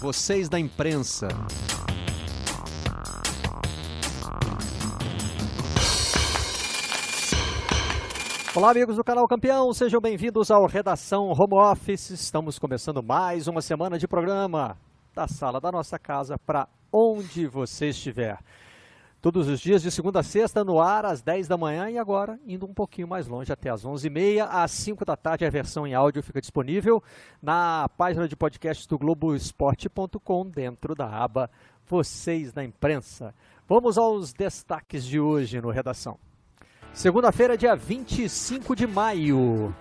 vocês da imprensa. Olá, amigos do canal Campeão, sejam bem-vindos ao Redação Home Office. Estamos começando mais uma semana de programa da sala da nossa casa para onde você estiver. Todos os dias, de segunda a sexta, no ar, às 10 da manhã e agora indo um pouquinho mais longe, até às 11h30. Às 5 da tarde, a versão em áudio fica disponível na página de podcasts do Globoesporte.com, dentro da aba Vocês na Imprensa. Vamos aos destaques de hoje no Redação. Segunda-feira, dia 25 de maio.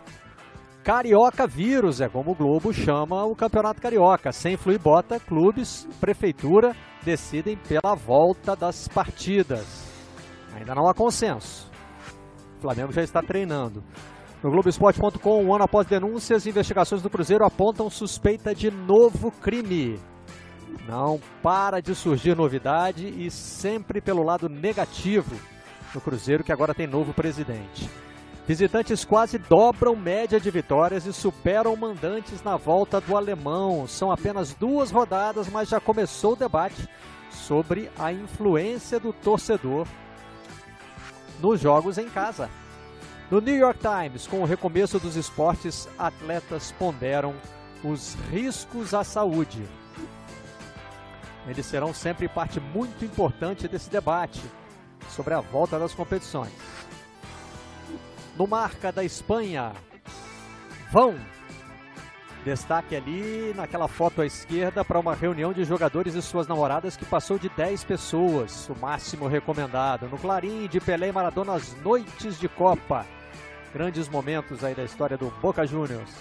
Carioca Vírus, é como o Globo chama o Campeonato Carioca. Sem fluir bota, clubes, prefeitura decidem pela volta das partidas. Ainda não há consenso. O Flamengo já está treinando. No Globoesporte.com, um ano após denúncias, investigações do Cruzeiro apontam suspeita de novo crime. Não para de surgir novidade e sempre pelo lado negativo no Cruzeiro, que agora tem novo presidente. Visitantes quase dobram média de vitórias e superam mandantes na volta do alemão. São apenas duas rodadas, mas já começou o debate sobre a influência do torcedor nos jogos em casa. No New York Times, com o recomeço dos esportes, atletas ponderam os riscos à saúde. Eles serão sempre parte muito importante desse debate sobre a volta das competições. No Marca da Espanha, vão. Destaque ali naquela foto à esquerda para uma reunião de jogadores e suas namoradas que passou de 10 pessoas, o máximo recomendado. No Clarim de Pelé e Maradona, as noites de Copa. Grandes momentos aí da história do Boca Juniors.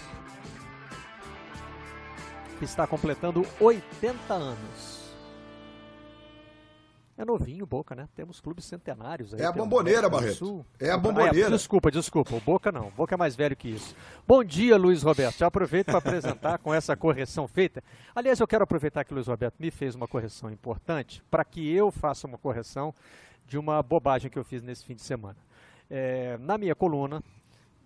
Que está completando 80 anos. É novinho o Boca, né? Temos clubes centenários aí. É a bomboneira, Barreto. É a bomboneira. Ah, é, desculpa, desculpa. O Boca não. O Boca é mais velho que isso. Bom dia, Luiz Roberto. Já aproveito para apresentar com essa correção feita. Aliás, eu quero aproveitar que o Luiz Roberto me fez uma correção importante para que eu faça uma correção de uma bobagem que eu fiz nesse fim de semana. É, na minha coluna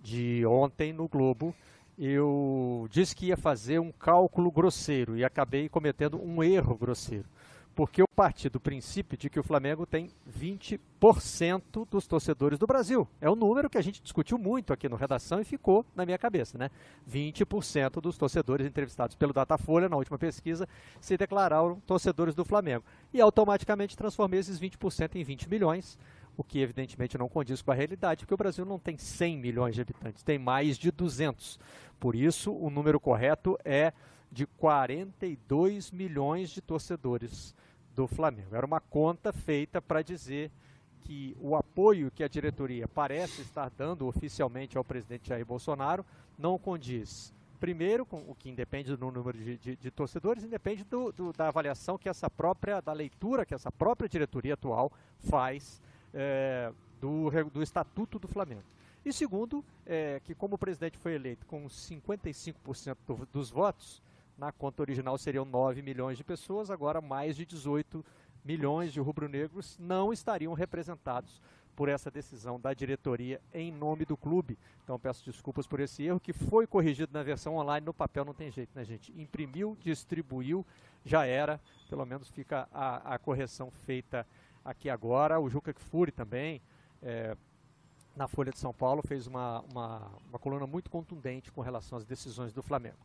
de ontem no Globo, eu disse que ia fazer um cálculo grosseiro e acabei cometendo um erro grosseiro porque eu parti do princípio de que o Flamengo tem 20% dos torcedores do Brasil. É um número que a gente discutiu muito aqui no Redação e ficou na minha cabeça, né? 20% dos torcedores entrevistados pelo Datafolha na última pesquisa se declararam torcedores do Flamengo. E automaticamente transformei esses 20% em 20 milhões, o que evidentemente não condiz com a realidade, porque o Brasil não tem 100 milhões de habitantes, tem mais de 200. Por isso, o número correto é de 42 milhões de torcedores do Flamengo. Era uma conta feita para dizer que o apoio que a diretoria parece estar dando oficialmente ao presidente Jair Bolsonaro não condiz, primeiro, com o que independe do número de, de, de torcedores, independe do, do, da avaliação que essa própria, da leitura que essa própria diretoria atual faz é, do, do estatuto do Flamengo. E segundo, é, que como o presidente foi eleito com 55% do, dos votos, na conta original seriam 9 milhões de pessoas, agora mais de 18 milhões de rubro-negros não estariam representados por essa decisão da diretoria em nome do clube. Então peço desculpas por esse erro que foi corrigido na versão online, no papel não tem jeito, né, gente? Imprimiu, distribuiu, já era, pelo menos fica a, a correção feita aqui agora. O Juca Kfouri também, é, na Folha de São Paulo, fez uma, uma, uma coluna muito contundente com relação às decisões do Flamengo.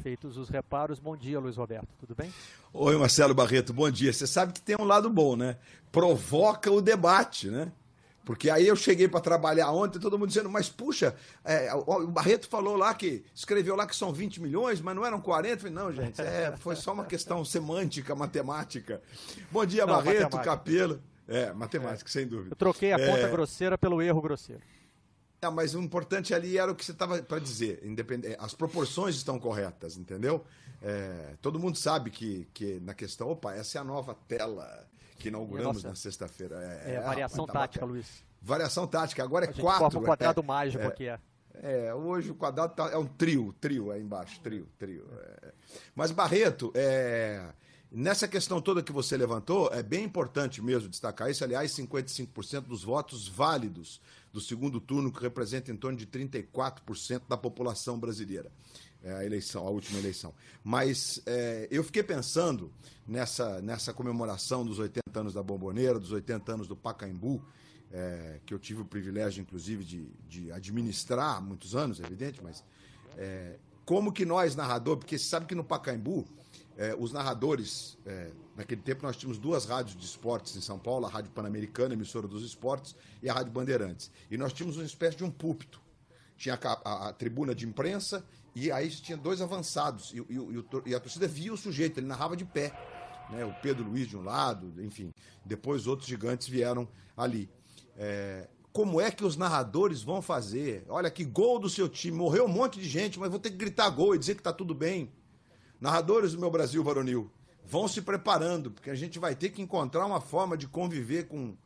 Feitos os reparos, bom dia, Luiz Roberto, tudo bem? Oi, Marcelo Barreto, bom dia. Você sabe que tem um lado bom, né? Provoca o debate, né? Porque aí eu cheguei para trabalhar ontem, todo mundo dizendo, mas puxa, é, o Barreto falou lá que, escreveu lá que são 20 milhões, mas não eram 40. Falei, não, gente, é, foi só uma questão semântica, matemática. Bom dia, não, Barreto, matemática. Capelo. É, matemática, é. sem dúvida. Eu troquei a conta é... grosseira pelo erro grosseiro. Não, mas o importante ali era o que você estava para dizer. Independente, as proporções estão corretas, entendeu? É, todo mundo sabe que, que na questão, opa, essa é a nova tela que inauguramos Nossa. na sexta-feira. É, é, variação tá tática. Luiz. Variação tática. Agora é quatro. Forma um quadrado é, mágico é, aqui, é. É, hoje o quadrado tá, é um trio, trio aí embaixo, trio, trio. É. Mas Barreto, é, Nessa questão toda que você levantou, é bem importante mesmo destacar isso. Aliás, 55% dos votos válidos do segundo turno, que representa em torno de 34% da população brasileira. É a eleição, a última eleição. Mas é, eu fiquei pensando nessa, nessa comemoração dos 80 anos da Bomboneira, dos 80 anos do Pacaembu, é, que eu tive o privilégio, inclusive, de, de administrar há muitos anos, é evidente, mas é, como que nós, narrador, porque você sabe que no Pacaembu é, os narradores, é, naquele tempo nós tínhamos duas rádios de esportes em São Paulo, a Rádio Pan-Americana, emissora dos esportes, e a Rádio Bandeirantes. E nós tínhamos uma espécie de um púlpito. Tinha a, a, a tribuna de imprensa e aí tinha dois avançados. E, e, e, e, a torcida via o sujeito, ele narrava de pé. Né? O Pedro Luiz de um lado, enfim. Depois outros gigantes vieram ali. É, como é que os narradores vão fazer? Olha que gol do seu time, morreu um monte de gente, mas vou ter que gritar gol e dizer que está tudo bem. Narradores do meu Brasil varonil, vão se preparando, porque a gente vai ter que encontrar uma forma de conviver com,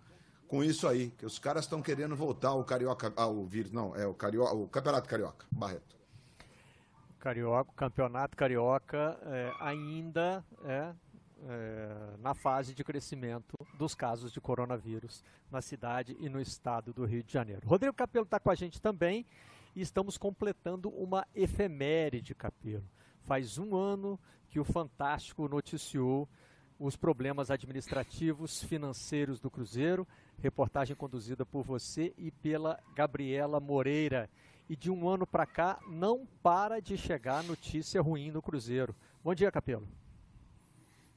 com isso aí, que os caras estão querendo voltar ao carioca, ao vírus, não, é o carioca, o campeonato carioca, Barreto. Carioca, campeonato carioca é, ainda é, é, na fase de crescimento dos casos de coronavírus na cidade e no estado do Rio de Janeiro. Rodrigo Capelo está com a gente também e estamos completando uma efeméride, Capelo. Faz um ano que o Fantástico noticiou os problemas administrativos, financeiros do Cruzeiro. Reportagem conduzida por você e pela Gabriela Moreira. E de um ano para cá não para de chegar notícia ruim no Cruzeiro. Bom dia, Capelo.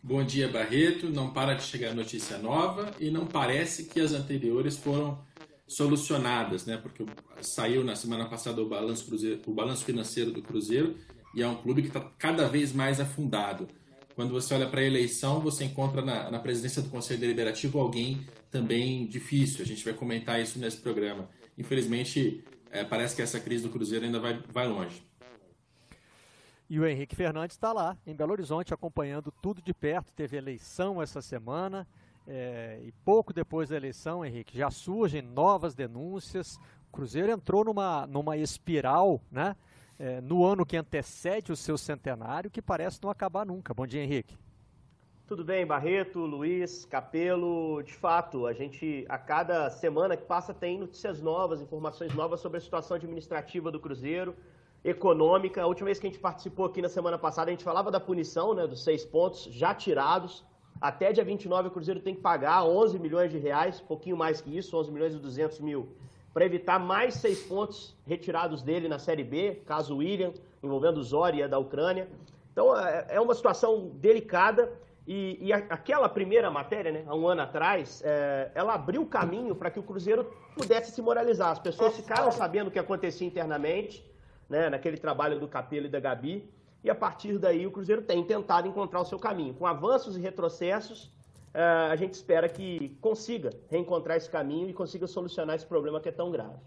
Bom dia, Barreto. Não para de chegar notícia nova e não parece que as anteriores foram solucionadas, né? Porque saiu na semana passada o balanço, cruzeiro, o balanço financeiro do Cruzeiro e é um clube que está cada vez mais afundado. Quando você olha para a eleição, você encontra na, na, presidência do Conselho Deliberativo alguém também difícil. A gente vai comentar isso nesse programa. Infelizmente, é, parece que essa crise do Cruzeiro ainda vai, vai longe. E o Henrique Fernandes está lá, em Belo Horizonte, acompanhando tudo de perto. Teve eleição essa semana. É, e pouco depois da eleição, Henrique, já surgem novas denúncias. O Cruzeiro entrou numa, numa espiral, né? É, no ano que antecede o seu centenário, que parece não acabar nunca. Bom dia, Henrique. Tudo bem, Barreto, Luiz, Capelo. De fato, a gente, a cada semana que passa, tem notícias novas, informações novas sobre a situação administrativa do Cruzeiro, econômica. A última vez que a gente participou aqui na semana passada, a gente falava da punição, né, dos seis pontos já tirados. Até dia 29, o Cruzeiro tem que pagar 11 milhões de reais, pouquinho mais que isso, 11 milhões e 200 mil para evitar mais seis pontos retirados dele na Série B, caso William, envolvendo Zória da Ucrânia. Então é, é uma situação delicada e, e aquela primeira matéria, né, há um ano atrás, é, ela abriu caminho para que o Cruzeiro pudesse se moralizar. As pessoas ficaram sabendo o que acontecia internamente, né, naquele trabalho do Capelo e da Gabi, e a partir daí o Cruzeiro tem tentado encontrar o seu caminho. Com avanços e retrocessos, a gente espera que consiga reencontrar esse caminho e consiga solucionar esse problema que é tão grave.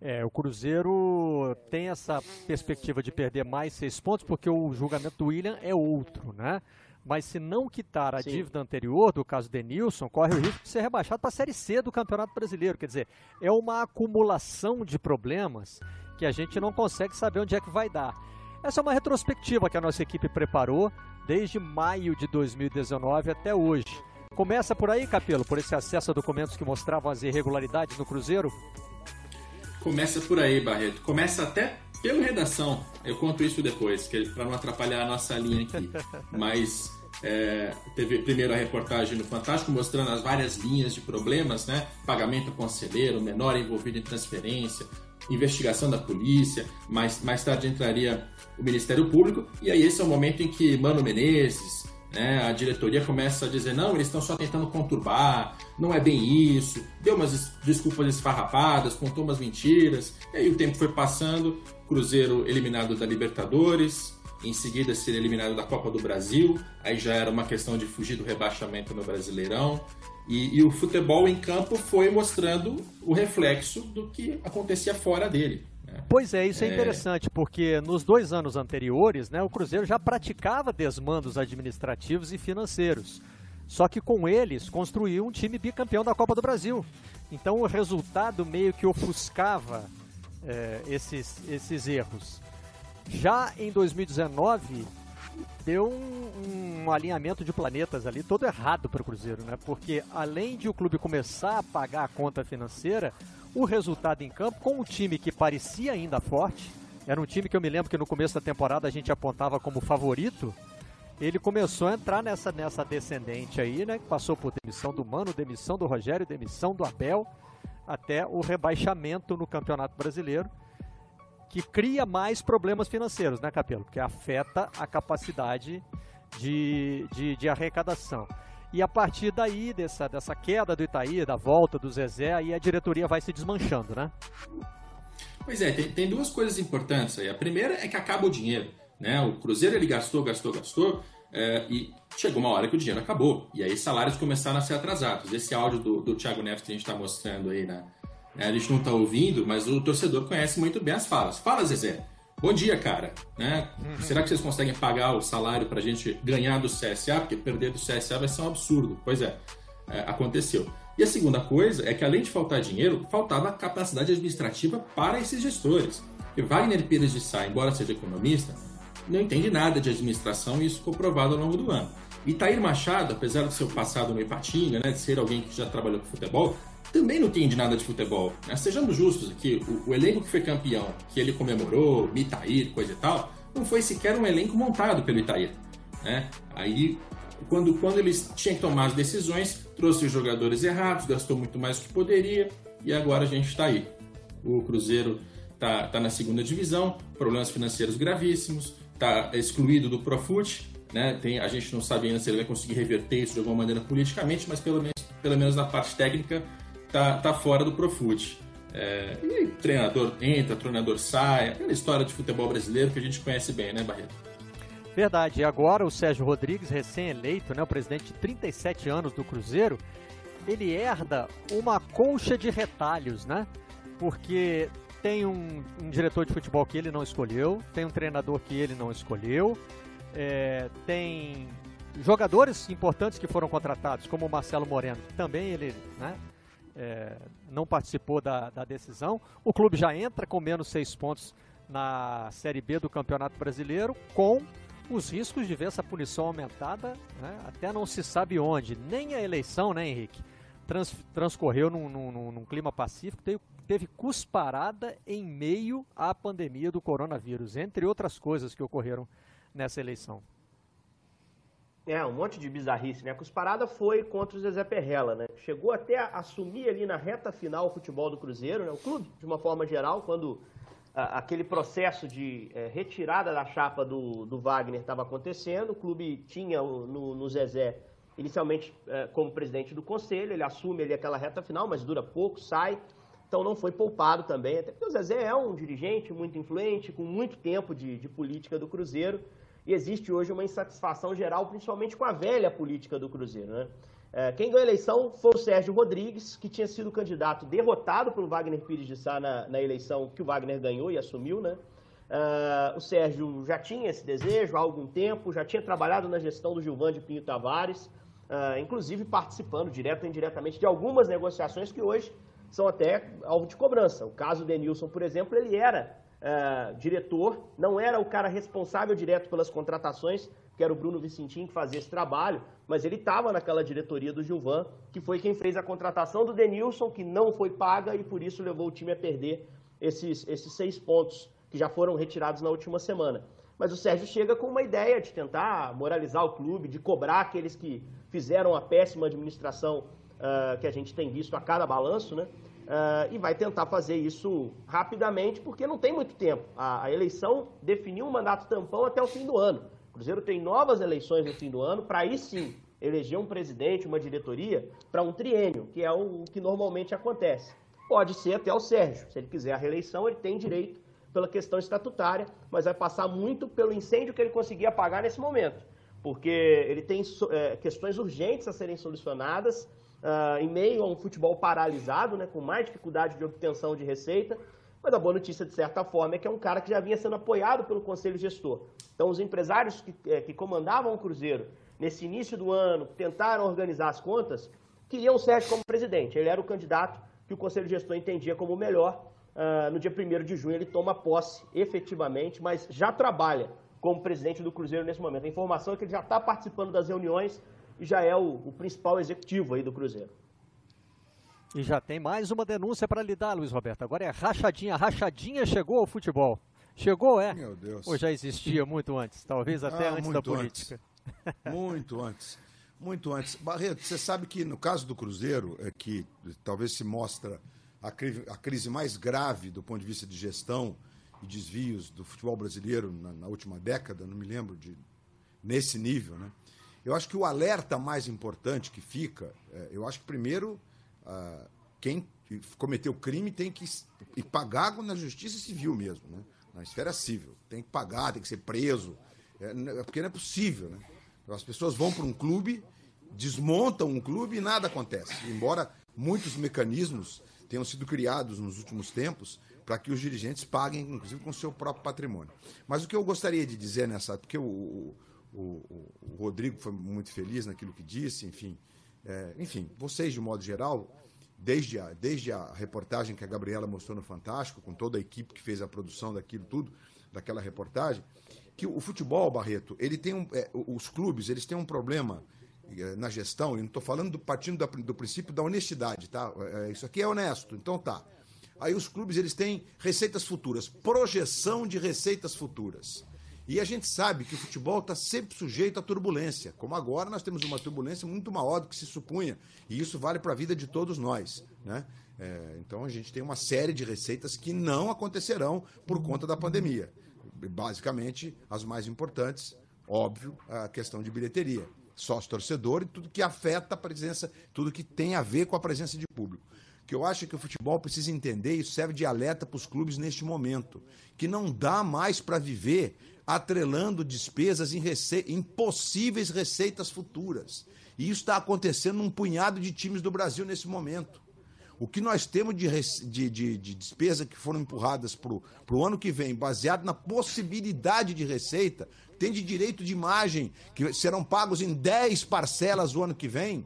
É, o Cruzeiro tem essa perspectiva de perder mais seis pontos, porque o julgamento do William é outro, né? Mas se não quitar a Sim. dívida anterior, do caso Denilson, corre o risco de ser rebaixado para a Série C do Campeonato Brasileiro. Quer dizer, é uma acumulação de problemas que a gente não consegue saber onde é que vai dar. Essa é uma retrospectiva que a nossa equipe preparou desde maio de 2019 até hoje. Começa por aí, Capelo, por esse acesso a documentos que mostravam as irregularidades no Cruzeiro? Começa por aí, Barreto. Começa até pela redação. Eu conto isso depois, para não atrapalhar a nossa linha aqui. Mas é, teve primeiro a reportagem no Fantástico mostrando as várias linhas de problemas, né? Pagamento conselheiro, menor envolvido em transferência, investigação da polícia, mais, mais tarde entraria o Ministério Público, e aí esse é o momento em que Mano Menezes, né, a diretoria começa a dizer: não, eles estão só tentando conturbar, não é bem isso, deu umas desculpas esfarrapadas, contou umas mentiras, e aí o tempo foi passando, Cruzeiro eliminado da Libertadores, em seguida ser eliminado da Copa do Brasil, aí já era uma questão de fugir do rebaixamento no Brasileirão. E, e, o futebol em campo foi mostrando o reflexo do que acontecia fora dele. Né? Pois é, isso é, é interessante, porque nos dois anos anteriores, né, o Cruzeiro já praticava desmandos administrativos e financeiros. Só que com eles construiu um time bicampeão da Copa do Brasil. Então o resultado meio que ofuscava é, esses, esses erros. Já em 2019, deu um, um, alinhamento de planetas ali todo errado para o Cruzeiro, né? Porque além de o clube começar a pagar a conta financeira, o resultado em campo com um time que parecia ainda forte, era um time que eu me lembro que no começo da temporada a gente apontava como favorito. Ele começou a entrar nessa, nessa descendente aí, né? Passou por demissão do Mano, demissão do Rogério, demissão do Abel, até o rebaixamento no Campeonato Brasileiro que cria mais problemas financeiros, né, Capelo? Porque afeta a capacidade de, de, de, arrecadação. E a partir daí, dessa, dessa queda do Itaí, da volta do Zezé, aí a diretoria vai se desmanchando, né? Pois é, tem, tem duas coisas importantes aí. A primeira é que acaba o dinheiro. Né? O Cruzeiro ele gastou, gastou, gastou, é, e chegou uma hora que o dinheiro acabou. E aí salários começaram a ser atrasados. Esse áudio do, do Thiago Neves que a gente está mostrando aí na, é, a gente não está ouvindo, mas o torcedor conhece muito bem as falas. Fala, Zezé. Bom dia, cara. Né? Uhum. Será que vocês conseguem pagar o salário para a gente ganhar do CSA? Porque perder do CSA vai ser um absurdo. Pois é, é, aconteceu. E a segunda coisa é que, além de faltar dinheiro, faltava capacidade administrativa para esses gestores. E Wagner Pires de Sá, embora seja economista, não entende nada de administração e isso ficou provado ao longo do ano. E Tair Machado, apesar do seu passado no Ipatinga, né, de ser alguém que já trabalhou com futebol, também não entende nada de futebol. Né? Sejamos justos aqui, o, o, elenco que foi campeão, que ele comemorou, Mitair, coisa e tal, não foi sequer um elenco montado pelo Itair. Né? Aí, quando, quando eles tinham que tomar as decisões, trouxe os jogadores errados, gastou muito mais do que poderia, e agora a gente está aí. O Cruzeiro está tá na segunda divisão, problemas financeiros gravíssimos, está excluído do Profut, né? Tem, a gente não sabe ainda se ele vai conseguir reverter isso de alguma maneira politicamente, mas pelo menos, pelo menos na parte técnica tá, tá fora do Profute. É, e treinador entra, treinador sai, aquela história de futebol brasileiro que a gente conhece bem, né, Barreto? Verdade. E agora o Sérgio Rodrigues, recém-eleito, né, o presidente de 37 anos do Cruzeiro, ele herda uma colcha de retalhos, né? Porque tem um, um diretor de futebol que ele não escolheu, tem um treinador que ele não escolheu, é, tem jogadores importantes que foram contratados, como o Marcelo Moreno, também ele né, é, não participou da, da decisão. O clube já entra com menos seis pontos na Série B do Campeonato Brasileiro, com os riscos de ver essa punição aumentada, né, até não se sabe onde. Nem a eleição, né, Henrique? Trans, transcorreu num, num, num, clima pacífico, teve, teve cusparada em meio à pandemia do coronavírus, entre outras coisas que ocorreram nessa eleição. É, um monte de bizarrice, né? A cusparada foi contra o Zezé Perrella, né? Chegou até a assumir ali na reta final o futebol do Cruzeiro, né? O clube, de uma forma geral, quando a, aquele processo de é, retirada da chapa do, do Wagner estava acontecendo, o clube tinha no, no Zezé, inicialmente é, como presidente do conselho, ele assume ali aquela reta final, mas dura pouco, sai, então não foi poupado também, até porque o Zezé é um dirigente muito influente, com muito tempo de, de política do Cruzeiro, e existe hoje uma insatisfação geral, principalmente com a velha política do Cruzeiro. Né? É, quem ganhou a eleição foi o Sérgio Rodrigues, que tinha sido candidato derrotado pelo Wagner Pires de Sá na, na eleição que o Wagner ganhou e assumiu. Né? Uh, o Sérgio já tinha esse desejo há algum tempo, já tinha trabalhado na gestão do Gilvan de Pinho Tavares, uh, inclusive participando direto ou indiretamente de algumas negociações que hoje são até alvo de cobrança. O caso do Denilson, por exemplo, ele era uh, diretor, não era o cara responsável direto pelas contratações, que era o Bruno Vicentim que fazia esse trabalho, mas ele estava naquela diretoria do Gilvan, que foi quem fez a contratação do Denilson, que não foi paga e por isso levou o time a perder esses, esses seis pontos que já foram retirados na última semana. Mas o Sérgio chega com uma ideia de tentar moralizar o clube, de cobrar aqueles que fizeram a péssima administração uh, que a gente tem visto a cada balanço, né? Uh, e vai tentar fazer isso rapidamente, porque não tem muito tempo. A, a, eleição definiu um mandato tampão até o fim do ano. O Cruzeiro tem novas eleições no fim do ano, para aí sim eleger um presidente, uma diretoria, para um triênio, que é o, o que normalmente acontece. Pode ser até o Sérgio. Se ele quiser a reeleição, ele tem direito pela questão estatutária, mas vai passar muito pelo incêndio que ele conseguir apagar nesse momento. Porque ele tem é, questões urgentes a serem solucionadas, uh, em meio a um futebol paralisado, né, com mais dificuldade de obtenção de receita. Mas a boa notícia, de certa forma, é que é um cara que já vinha sendo apoiado pelo Conselho Gestor. Então, os empresários que, é, que comandavam o Cruzeiro nesse início do ano, tentaram organizar as contas, queriam o Sérgio como presidente. Ele era o candidato que o Conselho Gestor entendia como o melhor. Uh, no dia 1 de junho, ele toma posse efetivamente, mas já trabalha como presidente do Cruzeiro nesse momento. A informação é que ele já está participando das reuniões e já é o, o principal executivo aí do Cruzeiro. E já tem mais uma denúncia para lidar, Luiz Roberto. Agora é rachadinha. A rachadinha chegou ao futebol. Chegou, é? Meu Deus. Ou já existia muito antes? Talvez até Ah, antes da muito política. Muito antes. Muito antes. Barreto, você sabe que no caso do Cruzeiro, é que talvez se mostra a, cri- a crise mais grave do ponto de vista de gestão e desvios do futebol brasileiro na, na última década, não me lembro de nesse nível, né? Eu acho que o alerta mais importante que fica, é, eu acho que primeiro ah, quem cometeu crime tem que ir pagar na justiça civil mesmo, né? Na esfera civil, tem que pagar, tem que ser preso, é, é porque não é possível, né? As pessoas vão para um clube, desmontam um clube e nada acontece. Embora muitos mecanismos tenham sido criados nos últimos tempos para que os dirigentes paguem, inclusive, com o seu próprio patrimônio. Mas o que eu gostaria de dizer nessa. Porque o, o, o- Rodrigo foi muito feliz naquilo que disse, enfim. é, enfim, vocês, de modo geral, desde a, desde a reportagem que a Gabriela mostrou no Fantástico, com toda a equipe que fez a produção daquilo tudo, daquela reportagem, que o futebol, Barreto, ele tem um, é, os clubes, eles têm um problema eh, na gestão, e não estou falando do partindo da- do princípio da honestidade, tá? É, Isso aqui é honesto, então tá. Aí os clubes eles têm receitas futuras, projeção de receitas futuras. E a gente sabe que o futebol está sempre sujeito à turbulência, como agora nós temos uma turbulência muito maior do que se supunha, e isso vale para a vida de todos nós, né? É, então a gente tem uma série de receitas que não acontecerão por conta da pandemia. Basicamente, as mais importantes, óbvio, a questão de bilheteria, sócio-torcedor e tudo que afeta a presença, tudo que tem a ver com a presença de público. Que eu acho que o futebol precisa entender, e serve de alerta para os clubes neste momento, que não dá mais para viver atrelando despesas em, rece... em possíveis receitas futuras. E isso está acontecendo num punhado de times do Brasil nesse momento. O que nós temos de, de, de, de despesa que foram empurradas para o ano que vem, baseado na possibilidade de receita, tem de direito de imagem, que serão pagos em 10 parcelas o ano que vem.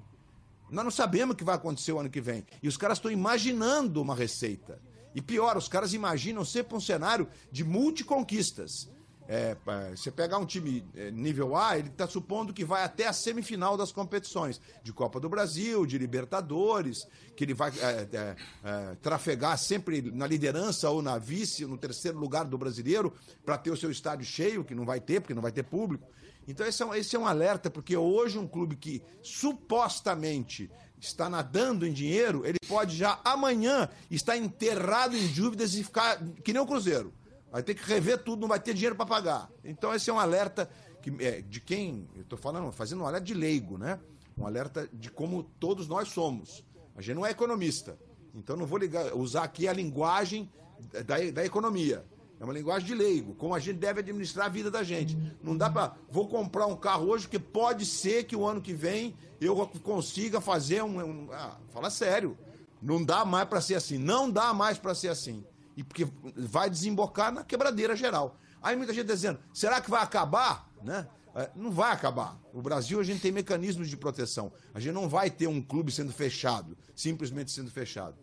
Nós não sabemos o que vai acontecer o ano que vem. E os caras estão imaginando uma receita. E pior, os caras imaginam sempre um cenário de multiconquistas. É, é, você pegar um time é, nível A, ele está supondo que vai até a semifinal das competições de Copa do Brasil, de Libertadores, que ele vai é, é, é, trafegar sempre na liderança ou na vice, no terceiro lugar do brasileiro, para ter o seu estádio cheio, que não vai ter, porque não vai ter público. Então esse é, um, esse é um alerta, porque hoje um clube que supostamente está nadando em dinheiro, ele pode já amanhã estar enterrado em dívidas e ficar que nem o Cruzeiro. Vai ter que rever tudo, não vai ter dinheiro para pagar. Então esse é um alerta que, é, de quem, eu estou falando, fazendo um alerta de leigo, né? Um alerta de como todos nós somos. A gente não é economista. Então não vou ligar, usar aqui a linguagem da, da economia. É uma linguagem de leigo, como a gente deve administrar a vida da gente. Não dá para. Vou comprar um carro hoje, porque pode ser que o ano que vem eu consiga fazer um. um ah, fala sério. Não dá mais para ser assim. Não dá mais para ser assim. E porque vai desembocar na quebradeira geral. Aí muita gente tá dizendo: será que vai acabar? Né? É, Não vai acabar. O Brasil a gente tem mecanismos de proteção. A gente não vai ter um clube sendo fechado, simplesmente sendo fechado.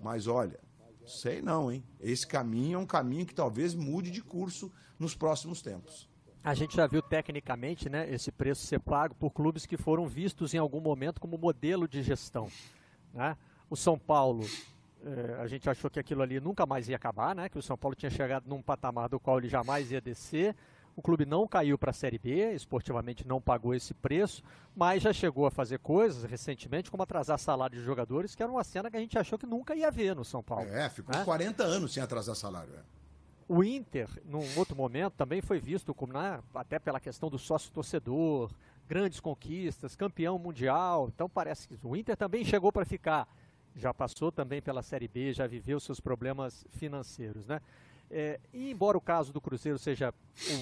Mas olha, Sei não, hein? Esse caminho é um caminho que talvez mude de curso nos próximos tempos. A gente já viu tecnicamente né, esse preço ser pago por clubes que foram vistos em algum momento como modelo de gestão. Né? O São Paulo, eh, a gente achou que aquilo ali nunca mais ia acabar, né? que o São Paulo tinha chegado num patamar do qual ele jamais ia descer. O clube não caiu para a Série B, esportivamente não pagou esse preço, mas já chegou a fazer coisas recentemente, como atrasar salário de jogadores, que era uma cena que a gente achou que nunca ia ver no São Paulo. É, ficou né? 40 anos sem atrasar salário. é. O Inter, num outro momento, também foi visto como, né, até pela questão do sócio-torcedor, grandes conquistas, campeão mundial. Então parece que o Inter também chegou para ficar. Já passou também pela Série B, já viveu seus problemas financeiros. Né? É, e embora o caso do Cruzeiro seja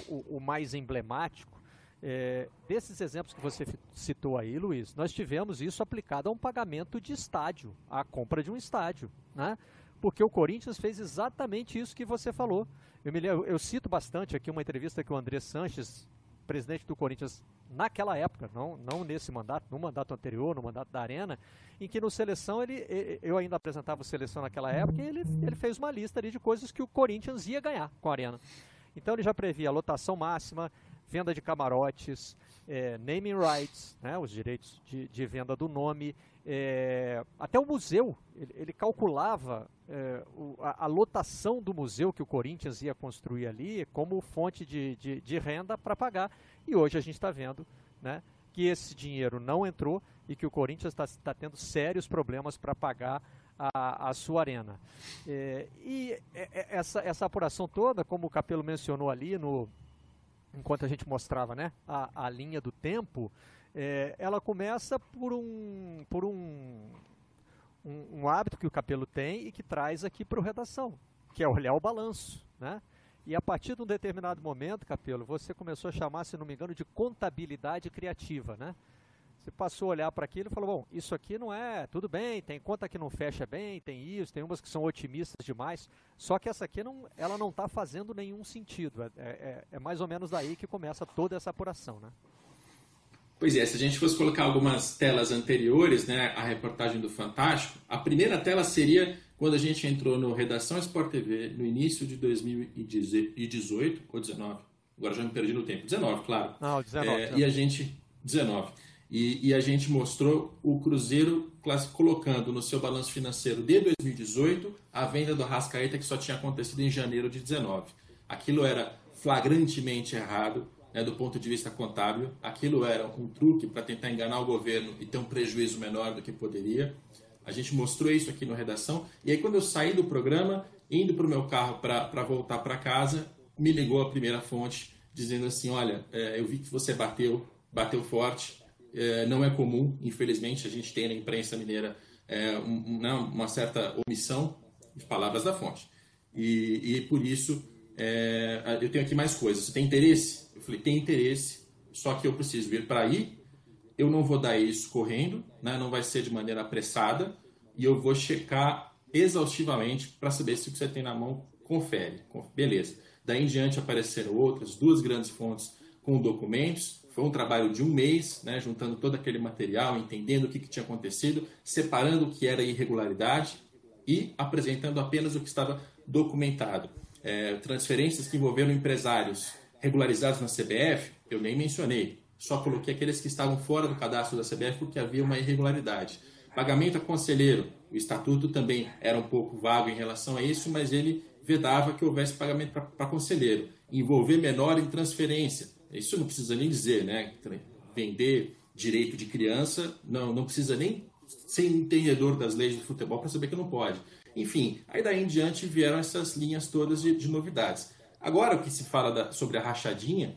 o, o- o mais emblemático, é, desses exemplos que você citou aí, Luiz, nós tivemos isso aplicado a um pagamento de estádio, a compra de um estádio, né? Porque o Corinthians fez exatamente isso que você falou. Eu, me lembro, eu cito bastante aqui uma entrevista que o André Sanches, presidente do Corinthians, naquela época, não, não nesse mandato, no mandato anterior, no mandato da Arena, em que no Seleção, ele, eu ainda apresentava o Seleção naquela época, e ele, ele fez uma lista ali de coisas que o Corinthians ia ganhar com a Arena. Então ele já previa lotação máxima, venda de camarotes, é, naming rights, né, os direitos de, de venda do nome, é, até o museu, ele, ele calculava é, o, a, a, lotação do museu que o Corinthians ia construir ali como fonte de, de, de renda para pagar. E hoje a gente está vendo né, que esse dinheiro não entrou e que o Corinthians está tá tendo sérios problemas para pagar a, a, sua arena. É, e é, é, essa, essa apuração toda, como o Capelo mencionou ali no, enquanto a gente mostrava né, a, a linha do tempo, é, ela começa por um, por um, um, um, hábito que o Capelo tem e que traz aqui para o redação, que é olhar o balanço. Né? E a partir de um determinado momento, Capelo, você começou a chamar, se não me engano, de contabilidade criativa. Né? Você passou a olhar para aquilo e falou, bom, isso aqui não é, tudo bem, tem conta que não fecha bem, tem isso, tem umas que são otimistas demais, só que essa aqui não, ela não está fazendo nenhum sentido. É, é, é, mais ou menos daí que começa toda essa apuração, né? Pois é, se a gente fosse colocar algumas telas anteriores, né, a reportagem do Fantástico, a primeira tela seria quando a gente entrou no Redação Sport TV no início de 2018 ou 19. Agora já me perdi no tempo. 19, claro. Não, 19. É, e a gente 19. E, e, a gente mostrou o Cruzeiro colocando no seu balanço financeiro de 2018 a venda do Rascaeta que só tinha acontecido em janeiro de 19. Aquilo era flagrantemente errado né, do ponto de vista contábil. Aquilo era um truque para tentar enganar o governo e ter um prejuízo menor do que poderia. A gente mostrou isso aqui na redação. E aí, quando eu saí do programa, indo para o meu carro para voltar para casa, me ligou a primeira fonte dizendo assim: Olha, é, eu vi que você bateu, bateu forte é, não é comum, infelizmente, a gente tem na imprensa mineira é, né, uma certa omissão de palavras da fonte. E, e por isso, é, eu tenho aqui mais coisas. Você tem interesse? Eu falei, tem interesse, só que eu preciso vir para aí. Eu não vou dar isso correndo, né, não vai ser de maneira apressada, e eu vou checar exaustivamente para saber se o que você tem na mão confere. Beleza. Daí em diante apareceram outras, duas grandes fontes com documentos, foi um trabalho de um mês, né, juntando todo aquele material, entendendo o que, que tinha acontecido, separando o que era irregularidade e apresentando apenas o que estava documentado. É, transferências que envolveram empresários regularizados na CBF, eu nem mencionei. Só coloquei aqueles que estavam fora do cadastro da CBF porque havia uma irregularidade. Pagamento a conselheiro, o estatuto também era um pouco vago em relação a isso, mas ele vedava que houvesse pagamento para conselheiro. Envolver menor em transferência, isso não precisa nem dizer, né? Vender direito de criança, não, não precisa nem ser entendedor das leis do futebol para saber que não pode. Enfim, aí daí em diante vieram essas linhas todas de, de novidades. Agora, o que se fala da, sobre a rachadinha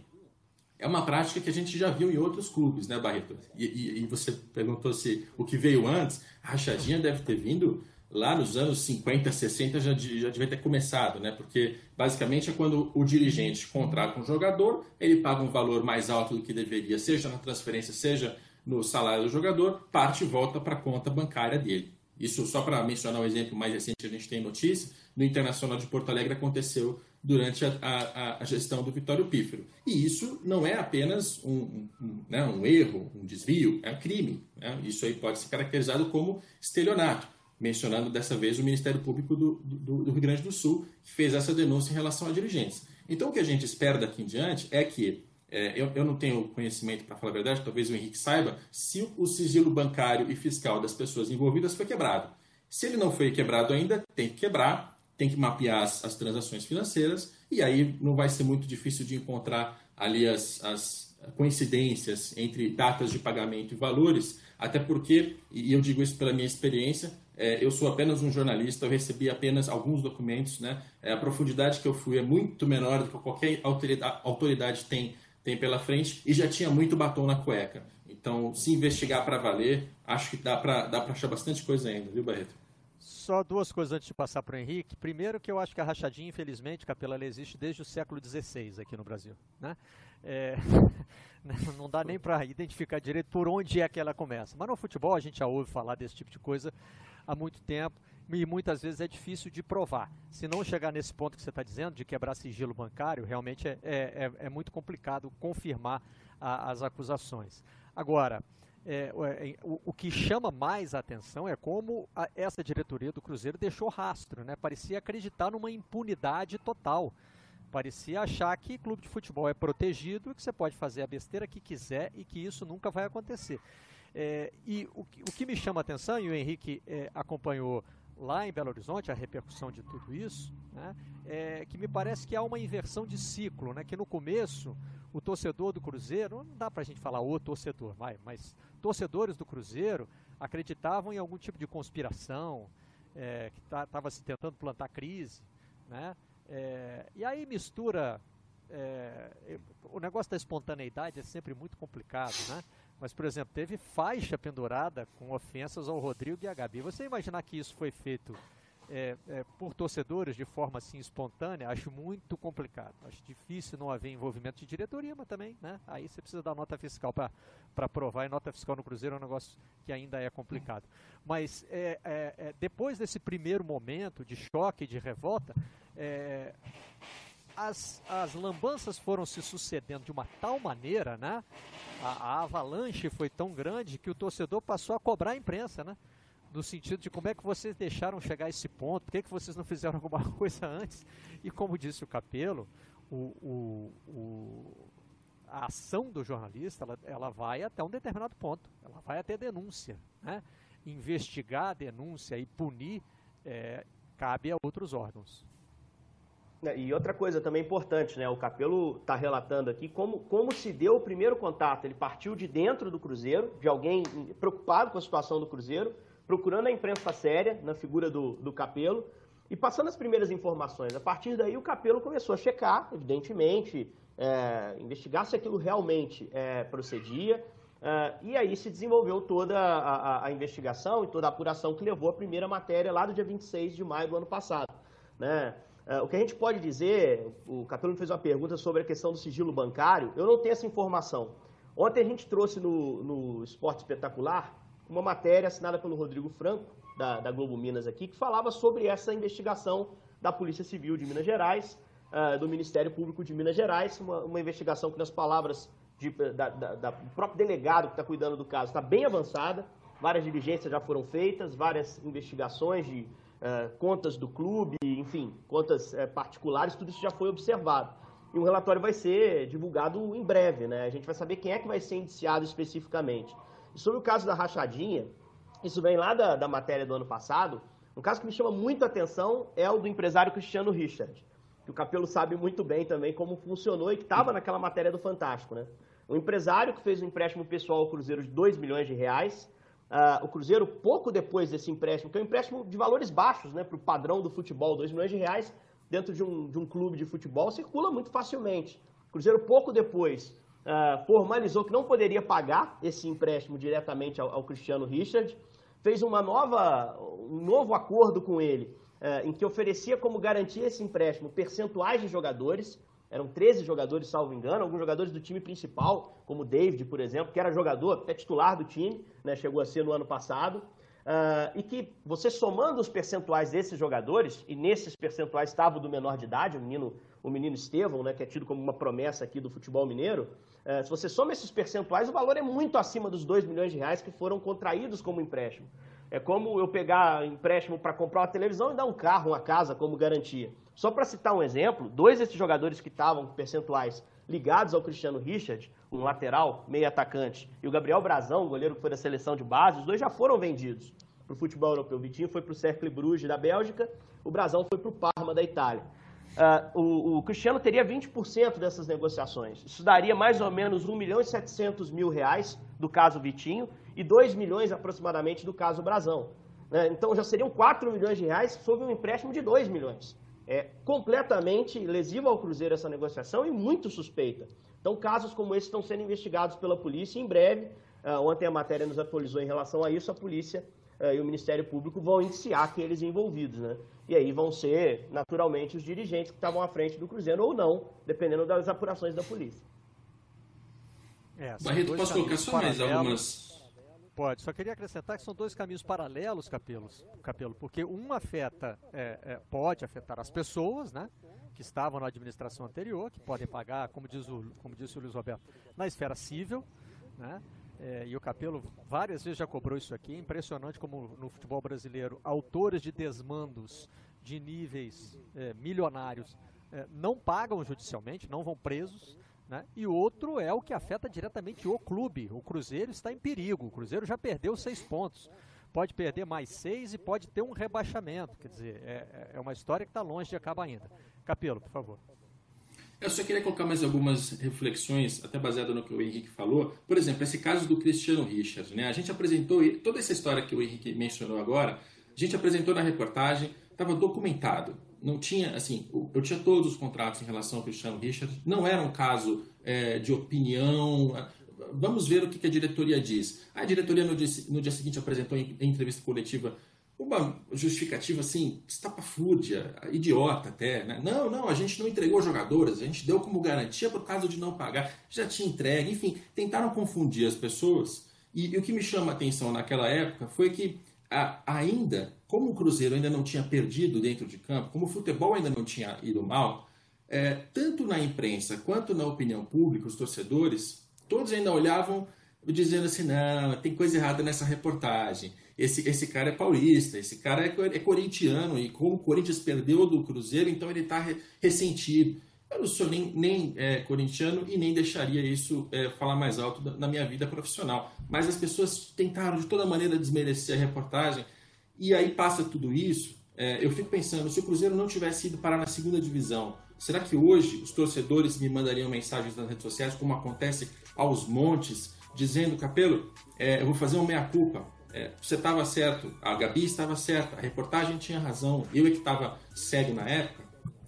é uma prática que a gente já viu em outros clubes, né, Barreto? E, e, e você perguntou se o que veio antes, a rachadinha deve ter vindo lá nos anos 50, 60 já, já devia ter começado, né? Porque basicamente é quando o dirigente contrata um jogador, ele paga um valor mais alto do que deveria, seja na transferência, seja no salário do jogador, parte volta para a conta bancária dele. Isso só para mencionar um exemplo mais recente que a gente tem notícia, no Internacional de Porto Alegre aconteceu durante a, a, a gestão do Vitório Pífero. E isso não é apenas um, um, né, um erro, um desvio, é um crime. Né? Isso aí pode ser caracterizado como estelionato mencionando dessa vez o Ministério Público do, do, do, Rio Grande do Sul, que fez essa denúncia em relação a dirigentes. Então, o que a gente espera daqui em diante é que, é, eu, eu, não tenho conhecimento, para falar a verdade, talvez o Henrique saiba, se o sigilo bancário e fiscal das pessoas envolvidas foi quebrado. Se ele não foi quebrado ainda, tem que quebrar, tem que mapear as, as transações financeiras, e aí não vai ser muito difícil de encontrar ali as, as coincidências entre datas de pagamento e valores, até porque, e eu digo isso pela minha experiência, é, eu sou apenas um jornalista, eu recebi apenas alguns documentos, né? É, a profundidade que eu fui é muito menor do que qualquer autoridade tem, tem pela frente e já tinha muito batom na cueca. Então, se investigar para valer, acho que dá para dá achar bastante coisa ainda, viu, Barreto? Só duas coisas antes de passar para o Henrique. Primeiro, que eu acho que a rachadinha, infelizmente, Capela, ela existe desde o século XVI aqui no Brasil. Né? É, não dá nem para identificar direito por onde é que ela começa. Mas no futebol a gente já ouve falar desse tipo de coisa há muito tempo e muitas vezes é difícil de provar. Se não chegar nesse ponto que você está dizendo, de quebrar sigilo bancário, realmente é, é, é, é muito complicado confirmar a, as acusações. Agora, é, é, o, o, que chama mais a atenção é como a, essa diretoria do Cruzeiro deixou rastro, né? parecia acreditar numa impunidade total. parecia achar que clube de futebol é protegido, que você pode fazer a besteira que quiser e que isso nunca vai acontecer. É, e o, o, que me chama a atenção, e o Henrique é, acompanhou lá em Belo Horizonte a repercussão de tudo isso, né, é que me parece que há uma inversão de ciclo, né, que no começo o torcedor do Cruzeiro, não dá para a gente falar o torcedor, vai, mas torcedores do Cruzeiro acreditavam em algum tipo de conspiração, é, que estava se tentando plantar crise, né, é, e aí mistura é, o negócio da espontaneidade é sempre muito complicado, né? Mas, por exemplo, teve faixa pendurada com ofensas ao Rodrigo e à Gabi. Você imaginar que isso foi feito é, é, por torcedores de forma assim espontânea, acho muito complicado. Acho difícil não haver envolvimento de diretoria, mas também, né? Aí você precisa dar nota fiscal para provar, e nota fiscal no Cruzeiro é um negócio que ainda é complicado. Mas é, é, é depois desse primeiro momento de choque, de revolta, é, as, as lambanças foram se sucedendo de uma tal maneira, né? A, a, avalanche foi tão grande que o torcedor passou a cobrar a imprensa, né? No sentido de como é que vocês deixaram chegar a esse ponto, por que, que vocês não fizeram alguma coisa antes? E como disse o Capelo, o, o, o, a ação do jornalista ela, ela vai até um determinado ponto, ela vai até denúncia, né? Investigar a denúncia e punir é, cabe a outros órgãos. É, e outra coisa também importante, né? O Capelo está relatando aqui como, como se deu o primeiro contato. Ele partiu de dentro do Cruzeiro, de alguém preocupado com a situação do Cruzeiro, procurando a imprensa séria na figura do, do Capelo e passando as primeiras informações. A partir daí, o Capelo começou a checar, evidentemente, é, investigar se aquilo realmente é, procedia. É, e aí se desenvolveu toda a, a, a, investigação e toda a apuração que levou a primeira matéria lá do dia 26 de maio do ano passado. Né? Uh, o que a gente pode dizer, o Capelo fez uma pergunta sobre a questão do sigilo bancário, eu não tenho essa informação. Ontem a gente trouxe no, no Esporte Espetacular uma matéria assinada pelo Rodrigo Franco, da, da, Globo Minas aqui, que falava sobre essa investigação da Polícia Civil de Minas Gerais, uh, do Ministério Público de Minas Gerais, uma, uma investigação que, nas palavras de, da, da, do próprio delegado que está cuidando do caso, está bem avançada, várias diligências já foram feitas, várias investigações de uh, contas do clube, enfim, contas uh, particulares, tudo isso já foi observado. E o relatório vai ser divulgado em breve, né? A gente vai saber quem é que vai ser indiciado especificamente. E sobre o caso da rachadinha, isso vem lá da, da matéria do ano passado. Um caso que me chama muito a atenção é o do empresário Cristiano Richard, que o Capelo sabe muito bem também como funcionou e que estava naquela matéria do Fantástico, né? Um empresário que fez um empréstimo pessoal ao Cruzeiro de 2 milhões de reais, Uh, o Cruzeiro, pouco depois desse empréstimo, que é um empréstimo de valores baixos né, para o padrão do futebol, 2 milhões de reais dentro de um, de um clube de futebol, circula muito facilmente. O Cruzeiro, pouco depois, uh, formalizou que não poderia pagar esse empréstimo diretamente ao, ao Cristiano Richard, fez uma nova, um novo acordo com ele, uh, em que oferecia como garantia esse empréstimo percentuais de jogadores, eram 13 jogadores, salvo engano, alguns jogadores do time principal, como o David, por exemplo, que era jogador, até titular do time, né, chegou a ser no ano passado, uh, e que você somando os percentuais desses jogadores, e nesses percentuais estava o do menor de idade, o menino, o menino Estevão, né, que é tido como uma promessa aqui do futebol mineiro, uh, se você soma esses percentuais, o valor é muito acima dos 2 milhões de reais que foram contraídos como empréstimo. É como eu pegar empréstimo para comprar uma televisão e dar um carro, uma casa como garantia. Só para citar um exemplo, dois desses jogadores que estavam percentuais ligados ao Cristiano Richard, um lateral, meio atacante, e o Gabriel Brazão, goleiro que foi da seleção de base, os dois já foram vendidos para o futebol europeu. O Vitinho foi para o Cercle Bruges da Bélgica, o Brazão foi para o Parma da Itália. Uh, o, o, Cristiano teria 20% dessas negociações. Isso daria mais ou menos 1 milhão e 700 mil reais do caso Vitinho e 2 milhões aproximadamente do caso Brazão. Né? Então já seriam 4 milhões de reais sob um empréstimo de 2 milhões. É completamente lesiva ao Cruzeiro essa negociação e muito suspeita. Então, casos como esse estão sendo investigados pela polícia e em breve, uh, ontem a matéria nos atualizou em relação a isso, a polícia uh, e o Ministério Público vão indiciar aqueles envolvidos, né? E aí vão ser, naturalmente, os dirigentes que estavam à frente do Cruzeiro ou não, dependendo das apurações da polícia. É, Barreto, posso colocar só mais algumas Pode. Só queria acrescentar que são dois caminhos paralelos, Capelos, Capelo, porque um afeta, é, é, pode afetar as pessoas, né, que estavam na administração anterior, que podem pagar, como, diz o, como disse o Luiz Roberto, na esfera civil, né, é, e o Capelo várias vezes já cobrou isso aqui. É impressionante como no futebol brasileiro autores de desmandos de níveis é, milionários é, não pagam judicialmente, não vão presos. Né? E outro é o que afeta diretamente o clube. O Cruzeiro está em perigo. O Cruzeiro já perdeu seis pontos. Pode perder mais seis e pode ter um rebaixamento. Quer dizer, é, é uma história que está longe de acabar ainda. Capelo, por favor. Eu só queria colocar mais algumas reflexões, até baseado no que o Henrique falou. Por exemplo, esse caso do Cristiano Richard. Né? A gente apresentou toda essa história que o Henrique mencionou agora, a gente apresentou na reportagem, estava documentado. Não tinha, assim, eu tinha todos os contratos em relação ao Cristiano Richard. Não era um caso é, de opinião. Vamos ver o que a diretoria diz. A diretoria no dia, no dia seguinte apresentou em, em entrevista coletiva uma justificativa assim, estapafúrdia, idiota até, né? Não, não, a gente não entregou jogadores, a gente deu como garantia por causa de não pagar, já tinha entregue, enfim, tentaram confundir as pessoas. E, e o que me chama a atenção naquela época foi que ainda, como o Cruzeiro ainda não tinha perdido dentro de campo, como o futebol ainda não tinha ido mal, é, tanto na imprensa quanto na opinião pública, os torcedores, todos ainda olhavam dizendo assim, não, tem coisa errada nessa reportagem esse, esse cara é paulista, esse cara é, é corintiano, e como o Corinthians perdeu do Cruzeiro, então ele está re, ressentido. Eu não sou nem, nem é, corintiano e nem deixaria isso é, falar mais alto na minha vida profissional. Mas as pessoas tentaram de toda maneira desmerecer a reportagem, e aí passa tudo isso. É, eu fico pensando, se o Cruzeiro não tivesse ido parar na segunda divisão, será que hoje os torcedores me mandariam mensagens nas redes sociais, como acontece aos montes, dizendo, Capelo, é, eu vou fazer uma meia-culpa, é, você estava certo, a Gabi estava certa, a reportagem tinha razão, eu é que estava cego na época.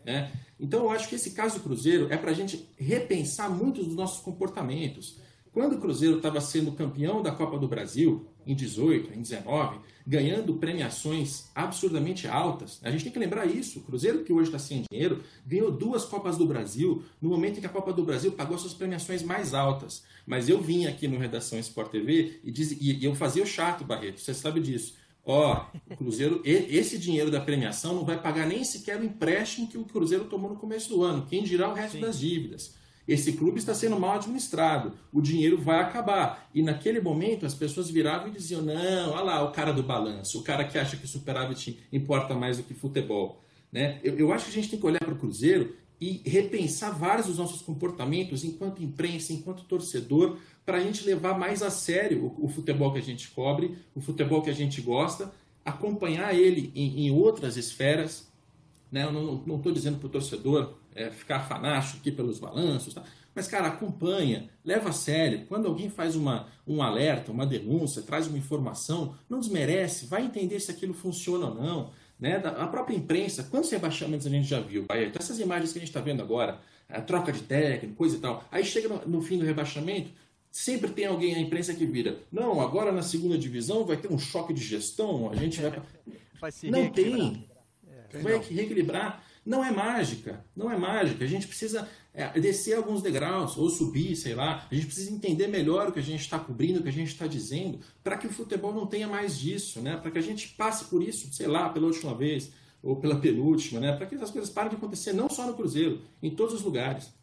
Né? Então eu acho que esse caso do Cruzeiro é para a gente repensar muitos dos nossos comportamentos. Quando o Cruzeiro estava sendo campeão da Copa do Brasil, em 18, em 19, ganhando premiações absurdamente altas. A gente tem que lembrar isso. O Cruzeiro, que hoje está sem dinheiro, ganhou duas Copas do Brasil no momento em que a Copa do Brasil pagou suas premiações mais altas. Mas eu vim aqui no Redação Sport TV e, diz, e eu fazia o chato, Barreto, você sabe disso. Ó, o Cruzeiro, esse dinheiro da premiação não vai pagar nem sequer o empréstimo que o Cruzeiro tomou no começo do ano. Quem dirá o resto Sim. das dívidas? Esse clube está sendo mal administrado, o dinheiro vai acabar. E naquele momento as pessoas viravam e diziam: não, olha lá o cara do balanço, o cara que acha que o superávit importa mais do que futebol. Né? Eu, eu acho que a gente tem que olhar para o Cruzeiro e repensar vários dos nossos comportamentos enquanto imprensa, enquanto torcedor, para a gente levar mais a sério o, o, futebol que a gente cobre, o futebol que a gente gosta, acompanhar ele em, em outras esferas. Né? Eu não estou dizendo para o torcedor é, ficar fanático aqui pelos balanços, tá? mas, cara, acompanha, leva a sério. Quando alguém faz uma, um alerta, uma denúncia, traz uma informação, não desmerece, vai entender se aquilo funciona ou não. Né? A própria imprensa, quantos rebaixamentos a gente já viu? Aí, então, essas imagens que a gente está vendo agora, a troca de técnico, coisa e tal. Aí chega no, no fim do rebaixamento, sempre tem alguém na imprensa que vira. Não, agora na segunda divisão vai ter um choque de gestão, a gente vai. vai se não tem. É, vai não. reequilibrar. Não é mágica, não é mágica. A gente precisa é, descer alguns degraus ou subir, sei lá. A gente precisa entender melhor o que a gente está cobrindo, o que a gente está dizendo, para que o futebol não tenha mais disso, né? Para que a gente passe por isso, sei lá, pela última vez ou pela penúltima, né? Para que essas coisas parem de acontecer não só no Cruzeiro, em todos os lugares.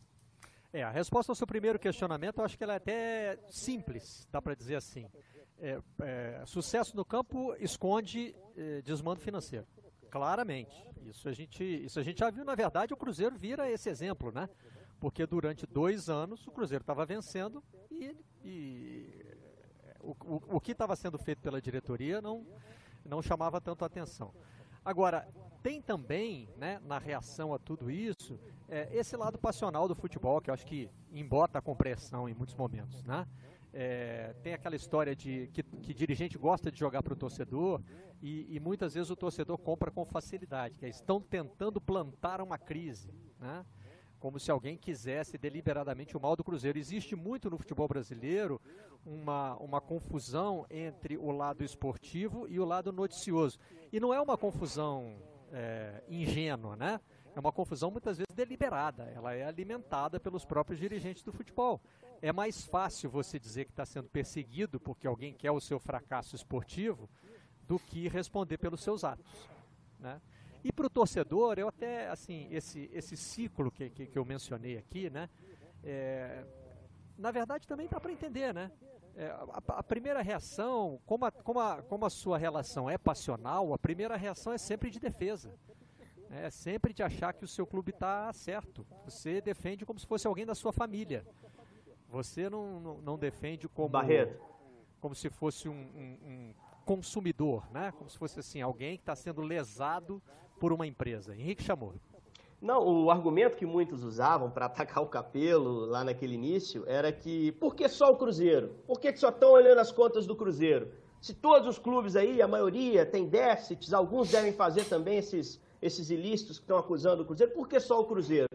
É, a resposta ao seu primeiro questionamento, eu acho que ela é até simples, dá para dizer assim. É, é, sucesso no campo esconde é, desmando financeiro. Claramente. Isso a, gente, isso a gente já viu, na verdade, o Cruzeiro vira esse exemplo, né? Porque durante dois anos o Cruzeiro estava vencendo e, e o, o, o, que estava sendo feito pela diretoria não, não chamava tanto atenção. Agora, tem também, né, na reação a tudo isso, é, esse lado passional do futebol, que eu acho que embota a compreensão em muitos momentos, né? É, tem aquela história de que, que dirigente gosta de jogar para o torcedor e, e, muitas vezes o torcedor compra com facilidade, que é, estão tentando plantar uma crise, né? como se alguém quisesse deliberadamente o mal do Cruzeiro. Existe muito no futebol brasileiro uma, uma confusão entre o lado esportivo e o lado noticioso. E não é uma confusão é, ingênua, né? É uma confusão muitas vezes deliberada, ela é alimentada pelos próprios dirigentes do futebol. É mais fácil você dizer que está sendo perseguido porque alguém quer o seu fracasso esportivo do que responder pelos seus atos. Né? E para o torcedor, eu até, assim, esse, esse ciclo que, que, que eu mencionei aqui, né? É, na verdade também dá para entender, né? É, a, a, primeira reação, como a, como, a, como a sua relação é passional, a primeira reação é sempre de defesa. É sempre de achar que o seu clube está certo. Você defende como se fosse alguém da sua família. Você não, não, não defende como, Barreto. como se fosse um, um, um consumidor, né? Como se fosse assim, alguém que está sendo lesado por uma empresa. Henrique chamou. Não, o argumento que muitos usavam para atacar o Capelo lá naquele início era que por que só o Cruzeiro? Por que, que só estão olhando as contas do Cruzeiro? Se todos os clubes aí, a maioria, tem déficits, alguns devem fazer também esses, esses ilícitos que estão acusando o Cruzeiro, por que só o Cruzeiro?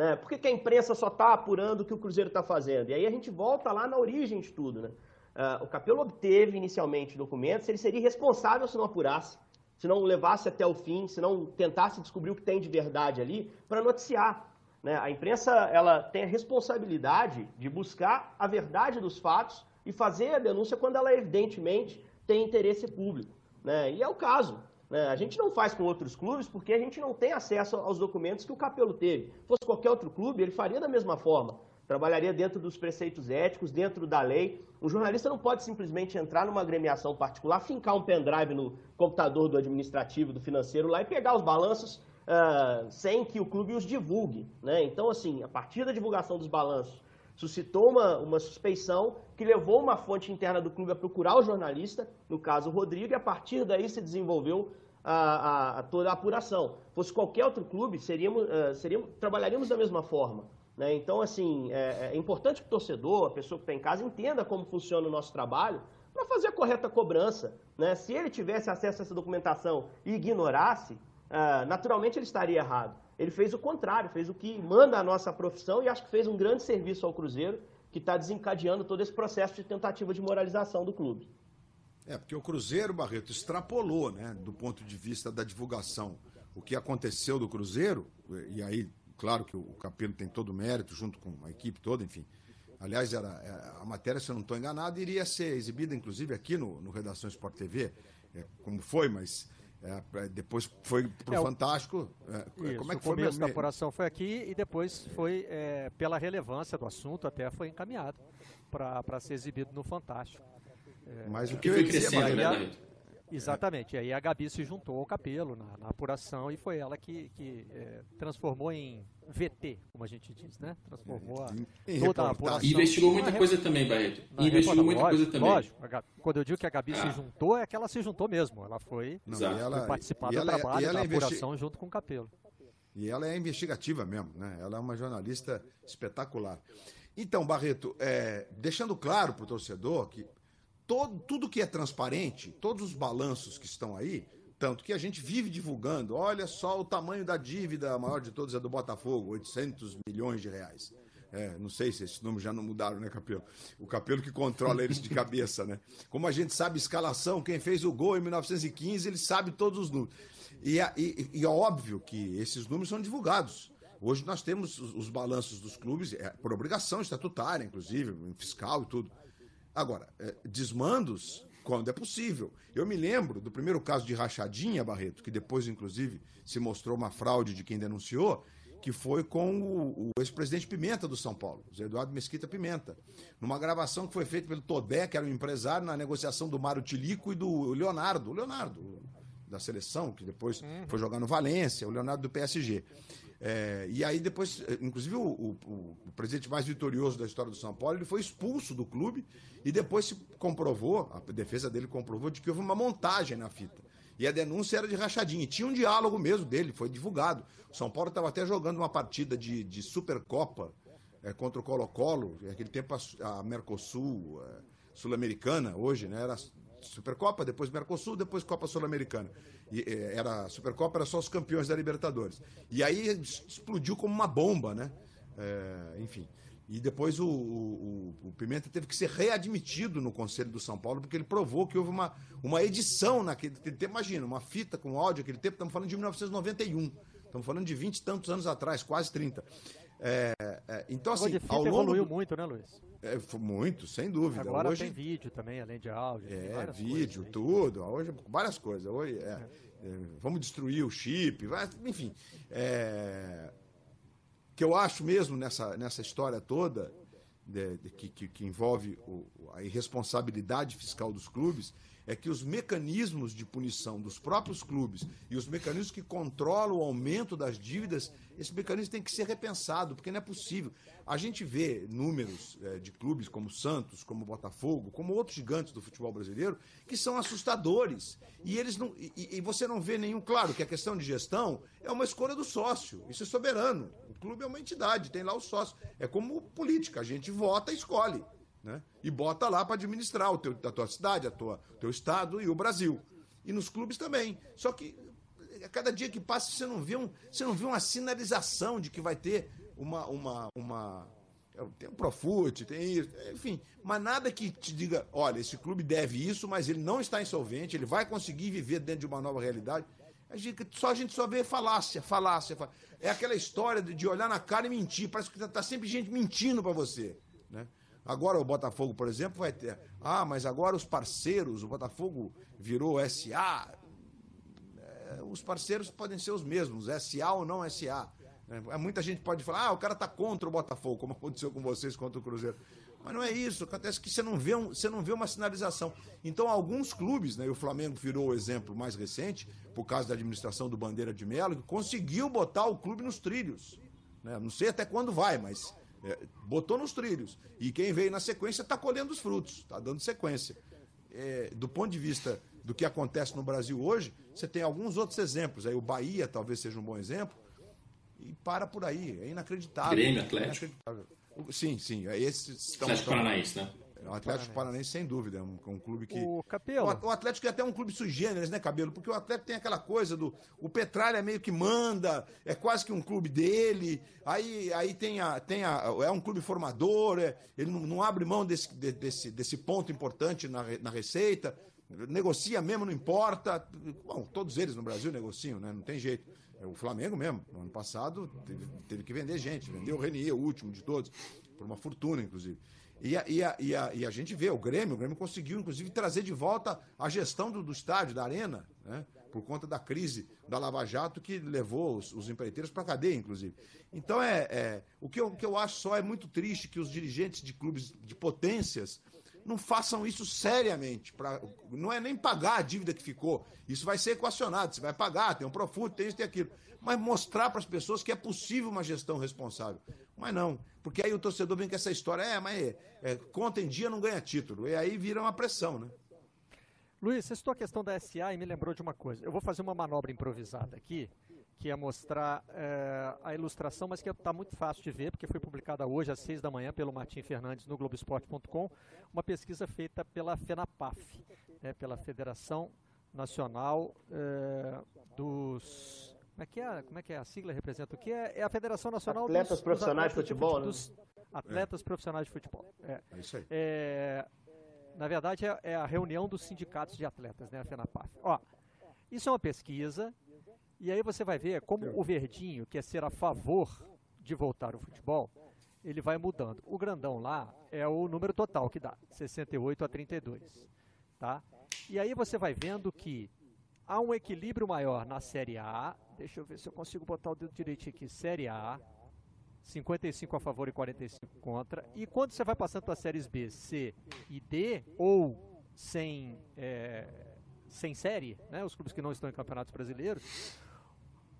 Né? Por que, que a imprensa só está apurando o que o Cruzeiro está fazendo? E aí a gente volta lá na origem de tudo. Né? Uh, o Capelo obteve inicialmente documentos, ele seria responsável se não apurasse, se não levasse até o fim, se não tentasse descobrir o que tem de verdade ali, para noticiar. Né? A imprensa ela tem a responsabilidade de buscar a verdade dos fatos e fazer a denúncia quando ela evidentemente tem interesse público. Né? E é o caso. Né? A gente não faz com outros clubes porque a gente não tem acesso aos documentos que o Capelo teve. Se fosse qualquer outro clube, ele faria da mesma forma. Trabalharia dentro dos preceitos éticos, dentro da lei. Um jornalista não pode simplesmente entrar numa agremiação particular, fincar um pendrive no computador do administrativo, do financeiro lá e pegar os balanços uh, sem que o clube os divulgue. Né? Então, assim, a partir da divulgação dos balanços, suscitou uma, uma suspeição que levou uma fonte interna do clube a procurar o jornalista, no caso o Rodrigo, e a partir daí se desenvolveu a, a, a toda a apuração. Fosse qualquer outro clube, seríamos, uh, seríamos, trabalharíamos da mesma forma. Né? Então, assim, é, é, importante que o torcedor, a pessoa que está em casa, entenda como funciona o nosso trabalho para fazer a correta cobrança. Né? Se ele tivesse acesso a essa documentação e ignorasse, uh, naturalmente ele estaria errado. Ele fez o contrário, fez o que manda a nossa profissão e acho que fez um grande serviço ao Cruzeiro, que está desencadeando todo esse processo de tentativa de moralização do clube. É, porque o Cruzeiro, Barreto, extrapolou, né, do ponto de vista da divulgação, o que aconteceu do Cruzeiro, e aí, claro que o Capelo tem todo o mérito, junto com a equipe toda, enfim. Aliás, era, é, a matéria, se eu não estou enganado, iria ser exibida, inclusive, aqui no, no Redação Sport TV, é, como foi, mas é, depois foi pro é, Fantástico. É, isso, como é que o foi começo mesmo? da apuração foi aqui e depois foi, é, pela relevância do assunto, até foi encaminhado para ser exibido no Fantástico. É, Mas o que eu ia dizer, né? Exatamente. E aí a Gabi se juntou ao Capelo na, na apuração e foi ela que, que é, transformou em VT, como a gente diz, né? Transformou a, toda a apuração. E investigou muita coisa também, Barreto. investigou muita lógico, coisa também. Lógico. Quando eu digo que a Gabi ah. se juntou, é que ela se juntou mesmo. Ela foi, Não, ela, foi participar do ela, é- trabalho da apuração junto com o Capelo. E ela é investigativa mesmo, né? Ela é uma jornalista espetacular. Então, Barreto, é, deixando claro para o torcedor que todo, tudo que é transparente, todos os balanços que estão aí, tanto que a gente vive divulgando, olha só o tamanho da dívida, a maior de todas é do Botafogo, 800 milhões de reais. É, não sei se esses números já não mudaram, né, Capelo? O Capelo que controla eles de cabeça, né? Como a gente sabe escalação, quem fez o gol em 1915, ele sabe todos os números. E, e, e é óbvio que esses números são divulgados. Hoje nós temos os, os balanços dos clubes, é, por obrigação estatutária, inclusive, fiscal e tudo. Agora, é, desmandos, quando é possível. Eu me lembro do primeiro caso de rachadinha, Barreto, que depois, inclusive, se mostrou uma fraude de quem denunciou, que foi com o, o ex-presidente Pimenta do São Paulo, Zé Eduardo Mesquita Pimenta, numa gravação que foi feita pelo Todé, que era um empresário, na negociação do Mário Tilico e do Leonardo, o Leonardo, da seleção, que depois uhum. foi jogar no Valência, o Leonardo do PSG. É, e aí depois, inclusive o, o, o, presidente mais vitorioso da história do São Paulo, ele foi expulso do clube e depois se comprovou, a defesa dele comprovou, de que houve uma montagem na fita. E a denúncia era de rachadinha. E tinha um diálogo mesmo dele, foi divulgado. O São Paulo estava até jogando uma partida de, de Supercopa é, contra o Colo-Colo, naquele tempo a, a Mercosul, é, Sul-Americana, hoje, né? Era Supercopa, depois Mercosul, depois Copa Sul-Americana. E, é, era Supercopa era só os campeões da Libertadores. E aí explodiu como uma bomba, né? É, enfim. E depois o, o, o, Pimenta teve que ser readmitido no Conselho do São Paulo, porque ele provou que houve uma, uma edição naquele tempo. Imagina, uma fita com áudio naquele tempo, estamos falando de 1991. Estamos falando de 20 e tantos anos atrás, quase 30. É, é, então, assim, de fita ao longo evoluiu muito, né, Luiz? É, muito, sem dúvida. Agora hoje, tem vídeo também, além de áudio. É, vídeo, coisas, tudo. Hoje, várias coisas. Hoje, é, é, vamos destruir o chip, enfim. É, que eu acho mesmo nessa, nessa história toda, de, de, que, que, que, envolve o, a irresponsabilidade fiscal dos clubes, é que os mecanismos de punição dos próprios clubes e os mecanismos que controlam o aumento das dívidas, esse mecanismo tem que ser repensado, porque não é possível. A gente vê números é, de clubes como Santos, como Botafogo, como outros gigantes do futebol brasileiro, que são assustadores. E eles não. E, e você não vê nenhum. Claro que a questão de gestão é uma escolha do sócio. Isso é soberano. O clube é uma entidade, tem lá o sócio. É como política, a gente vota e escolhe. Né? E bota lá para administrar o teu, a tua cidade, a tua teu estado e o Brasil. E nos clubes também. Só que a cada dia que passa você não vê, um, você não vê uma sinalização de que vai ter uma. uma, uma tem o Profute, tem isso, enfim, mas nada que te diga, olha, esse clube deve isso, mas ele não está insolvente, ele vai conseguir viver dentro de uma nova realidade. A gente, só a gente só vê falácia, falácia, falácia. É aquela história de, de olhar na cara e mentir. Parece que está tá sempre gente mentindo para você. Né? Agora o Botafogo, por exemplo, vai ter. Ah, mas agora os parceiros, o Botafogo virou SA. É, os parceiros podem ser os mesmos, SA ou não SA. É, muita gente pode falar, ah, o cara está contra o Botafogo, como aconteceu com vocês contra o Cruzeiro. Mas não é isso, acontece que você não vê, um, você não vê uma sinalização. Então, alguns clubes, né, e o Flamengo virou o exemplo mais recente, por causa da administração do Bandeira de Melo, que conseguiu botar o clube nos trilhos. Né? Não sei até quando vai, mas é, botou nos trilhos. E quem veio na sequência está colhendo os frutos, está dando sequência. É, do ponto de vista do que acontece no Brasil hoje, você tem alguns outros exemplos. Aí o Bahia talvez seja um bom exemplo. E para por aí. É inacreditável. Grêmio Atlético. É inacreditável. Sim, sim. Esses estão, Atlético Paranaense, né? O Atlético Paranaense, sem dúvida, é um, um clube que. O Capelo. O, o, Atlético é até um clube sui generis, né, Cabelo? Porque o Atlético tem aquela coisa do. O Petralha meio que manda, é quase que um clube dele. Aí, aí tem, a, tem a. É um clube formador, é, ele não, não abre mão desse, desse, desse ponto importante na, na receita. Negocia mesmo, não importa. Bom, todos eles no Brasil negociam, né? Não tem jeito. É o Flamengo mesmo, no ano passado, teve, teve que vender gente. Vendeu o Renier, o último de todos, por uma fortuna, inclusive. E a, e, a, e, a, e a gente vê, o Grêmio, o Grêmio conseguiu, inclusive, trazer de volta a gestão do, do estádio, da arena, né? por conta da crise da Lava Jato que levou os, os empreiteiros para a cadeia, inclusive. Então, é, é o, que eu, o que eu acho só é muito triste que os dirigentes de clubes de potências não façam isso seriamente. Pra, não é nem pagar a dívida que ficou. Isso vai ser equacionado. Você vai pagar, tem um Profut, tem isso, tem aquilo. Mas mostrar para as pessoas que é possível uma gestão responsável. Mas não. Porque aí o torcedor vem com essa história, é, mas é, é, conta em dia não ganha título. E aí vira uma pressão, né? Luiz, você citou a questão da SA e me lembrou de uma coisa. Eu vou fazer uma manobra improvisada aqui que ia mostrar é, a ilustração, mas que está muito fácil de ver, porque foi publicada hoje às seis da manhã pelo Martim Fernandes no Globoesporte.com, uma pesquisa feita pela FENAPAF, né, pela Federação Nacional é, dos... Como é, que é, como é que é? A sigla representa o que? É, é a Federação Nacional atletas dos, profissionais dos de futebol, de, dos atletas profissionais de futebol. É, é isso aí. É, na verdade, é, é, a reunião dos sindicatos de atletas, né, a FENAPAF. Ó, isso é uma pesquisa e aí você vai ver como o verdinho, que é ser a favor de voltar ao futebol, ele vai mudando. O grandão lá é o número total que dá, 68 a 32, tá? E aí você vai vendo que há um equilíbrio maior na Série A. Deixa eu ver se eu consigo botar o dedo direito aqui. Série A, 55 a favor e 45 contra. E quando você vai passando para séries B, C e D, ou sem, é, sem série, né, os clubes que não estão em campeonatos brasileiros,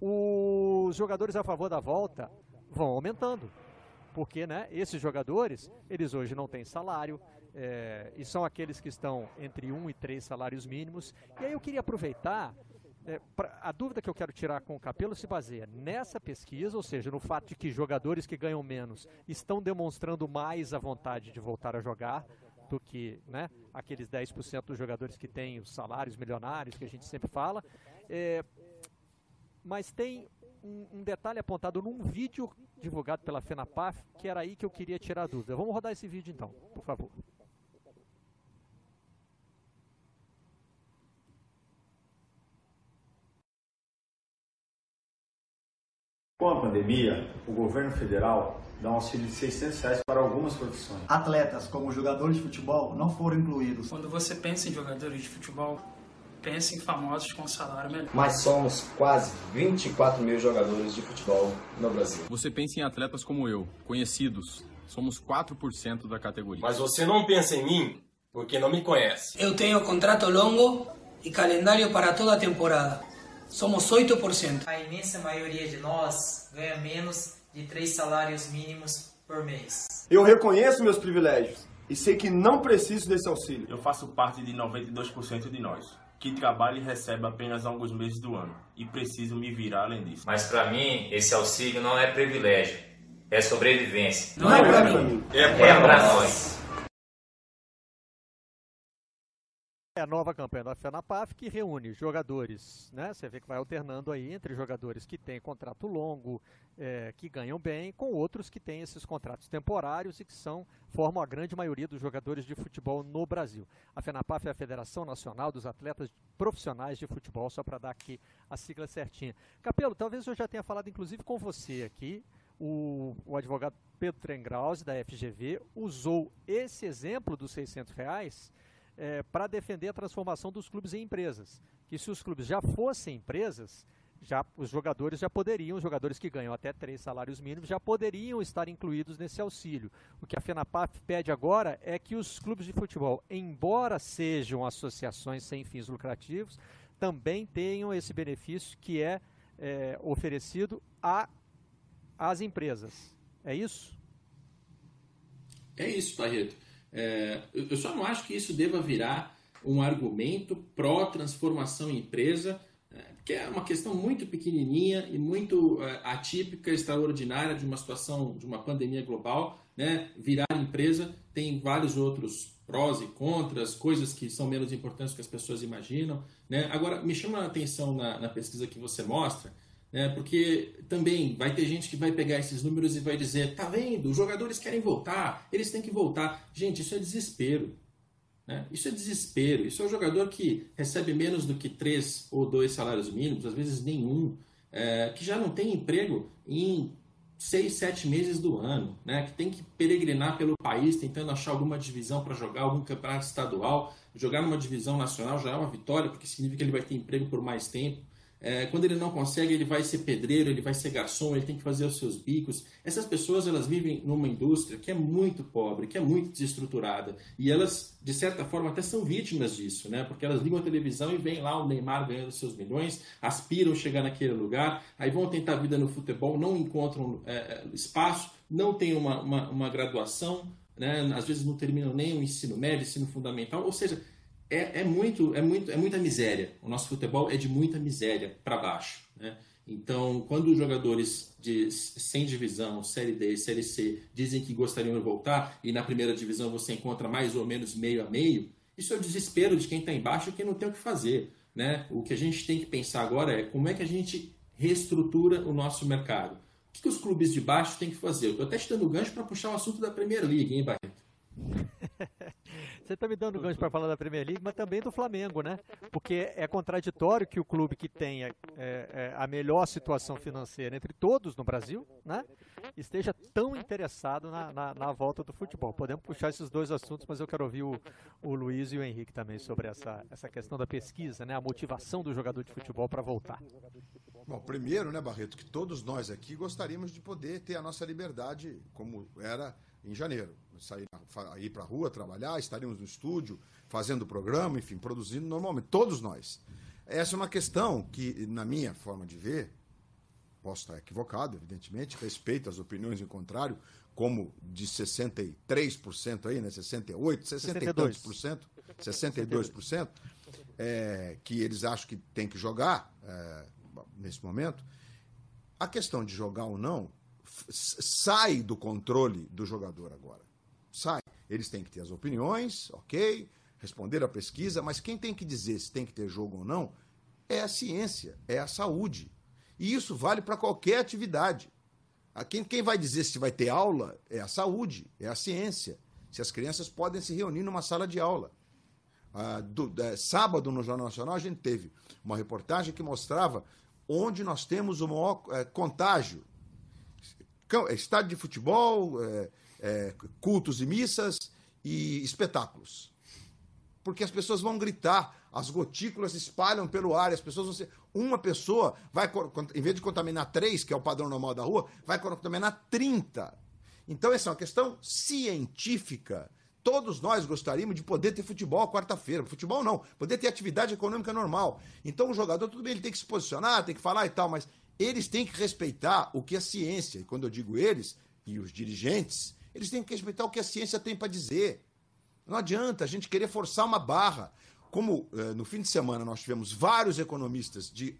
os jogadores a favor da volta vão aumentando. Porque né, esses jogadores, eles hoje não têm salário, é, e são aqueles que estão entre um e três salários mínimos. E aí eu queria aproveitar, é, pra, a dúvida que eu quero tirar com o Capelo se baseia nessa pesquisa, ou seja, no fato de que jogadores que ganham menos estão demonstrando mais a vontade de voltar a jogar do que né, aqueles 10% dos jogadores que têm os salários milionários que a gente sempre fala. É, mas tem um, um, detalhe apontado num vídeo divulgado pela FENAPAF, que era aí que eu queria tirar a dúvida. Vamos rodar esse vídeo então, por favor. Com a pandemia, o governo federal dá um auxílio de 600 reais para algumas profissões. Atletas, como jogadores de futebol, não foram incluídos. Quando você pensa em jogadores de futebol, pense em famosos com salário melhor. Mas somos quase 24 mil jogadores de futebol no Brasil. Você pensa em atletas como eu, conhecidos. Somos 4% da categoria. Mas você não pensa em mim? Porque não me conhece. Eu tenho contrato longo e calendário para toda a temporada. Somos 8%. A imensa maioria de nós ganha menos de três salários mínimos por mês. Eu reconheço meus privilégios e sei que não preciso desse auxílio. Eu faço parte de 92% de nós, que trabalha e recebe apenas alguns meses do ano, e preciso me virar além disso. Mas para mim, esse auxílio não é privilégio, é sobrevivência. Não, não é para mim, é para nós. nós. É a nova campanha da FENAPAF que reúne jogadores, né? Você vê que vai alternando aí entre jogadores que têm contrato longo, é, que ganham bem, com outros que têm esses contratos temporários e que são formam a grande maioria dos jogadores de futebol no Brasil. A FENAPAF é a Federação Nacional dos Atletas Profissionais de Futebol, só para dar aqui a sigla certinha. Capelo, talvez eu já tenha falado inclusive com você aqui. O, o advogado Pedro Trengrause, da FGV, usou esse exemplo dos 600 reais é, para defender a transformação dos clubes em empresas. Que se os clubes já fossem empresas, já os jogadores já poderiam, os jogadores que ganham até três salários mínimos, já poderiam estar incluídos nesse auxílio. O que a FENAPAF pede agora é que os clubes de futebol, embora sejam associações sem fins lucrativos, também tenham esse benefício que é, é oferecido a, às empresas. É isso? É isso, Barreto. É, eu só não acho que isso deva virar um argumento pró-transformação em empresa, é, que é uma questão muito pequenininha e muito é, atípica, extraordinária de uma situação, de uma pandemia global. Né? Virar empresa tem vários outros prós e contras, coisas que são menos importantes que as pessoas imaginam. Né? Agora, me chama a atenção na, na pesquisa que você mostra, né? Porque também vai ter gente que vai pegar esses números e vai dizer: tá vendo, os jogadores querem voltar, eles têm que voltar. Gente, isso é desespero. Né? Isso é desespero. Isso é um jogador que recebe menos do que três ou dois salários mínimos, às vezes nenhum, é, que já não tem emprego em seis, sete meses do ano, né? que tem que peregrinar pelo país tentando achar alguma divisão para jogar algum campeonato estadual. Jogar numa divisão nacional já é uma vitória, porque significa que ele vai ter emprego por mais tempo. É, quando ele não consegue, ele vai ser pedreiro, ele vai ser garçom, ele tem que fazer os seus bicos. Essas pessoas elas vivem numa indústria que é muito pobre, que é muito desestruturada. E elas, de certa forma, até são vítimas disso, né? Porque elas ligam a televisão e vem lá o Neymar ganhando seus milhões, aspiram chegar naquele lugar, aí vão tentar vida no futebol, não encontram é, é espaço, não têm uma, uma, uma graduação, né? às vezes não terminam nem o ensino médio, ensino fundamental, ou seja, é, é, muito, é, muito, é muita miséria. O nosso futebol é de muita miséria para baixo. Né? Então, quando os jogadores de sem divisão, Série D, Série C, dizem que gostariam de voltar e na primeira divisão você encontra mais ou menos meio a meio, isso é o desespero de quem está embaixo e quem não tem o que fazer. Né? O que a gente tem que pensar agora é como é que a gente reestrutura o nosso mercado. O que, que os clubes de baixo têm que fazer? Eu estou até te dando gancho para puxar o assunto da Premier League, hein, Barreto? Você está me dando gancho para falar da Premier League, mas também do Flamengo, né? Porque é contraditório que o clube que tenha é, é, a melhor situação financeira entre todos no Brasil, né? Esteja tão interessado na, na, na, volta do futebol. Podemos puxar esses dois assuntos, mas eu quero ouvir o, o Luiz e o Henrique também sobre essa, essa questão da pesquisa, né? A motivação do jogador de futebol para voltar. Bom, primeiro, né, Barreto, que todos nós aqui gostaríamos de poder ter a nossa liberdade como era em janeiro. Sair, ir para a rua, trabalhar, estaríamos no estúdio, fazendo programa, enfim, produzindo normalmente, todos nós. Essa é uma questão que, na minha forma de ver, posso estar equivocado, evidentemente, respeito as opiniões em contrário, como de 63% aí, né? 68, 60 e tantos por cento, 62%, é, que eles acham que tem que jogar é, nesse momento. A questão de jogar ou não sai do controle do jogador agora. Sai. Eles têm que ter as opiniões, ok, responder a pesquisa, mas quem tem que dizer se tem que ter jogo ou não é a ciência, é a saúde. E isso vale para qualquer atividade. Quem, quem vai dizer se vai ter aula é a saúde, é a ciência. Se as crianças podem se reunir numa sala de aula. Ah, do, sábado, no Jornal Nacional, a gente teve uma reportagem que mostrava onde nós temos o maior é, contágio é, estádio de futebol, é, é, cultos e missas e espetáculos. Porque as pessoas vão gritar, as gotículas se espalham pelo ar, as pessoas vão ser. Uma pessoa vai, em vez de contaminar três, que é o padrão normal da rua, vai contaminar 30. Então, essa é uma questão científica Todos nós gostaríamos de poder ter futebol quarta-feira. Futebol não, poder ter atividade econômica normal. Então o jogador, tudo bem, ele tem que se posicionar, tem que falar e tal, mas eles têm que respeitar o que a ciência, e quando eu digo eles, e os dirigentes, eles têm que respeitar o que a ciência tem para dizer. Não adianta a gente querer forçar uma barra. Como eh, no fim de semana nós tivemos vários economistas de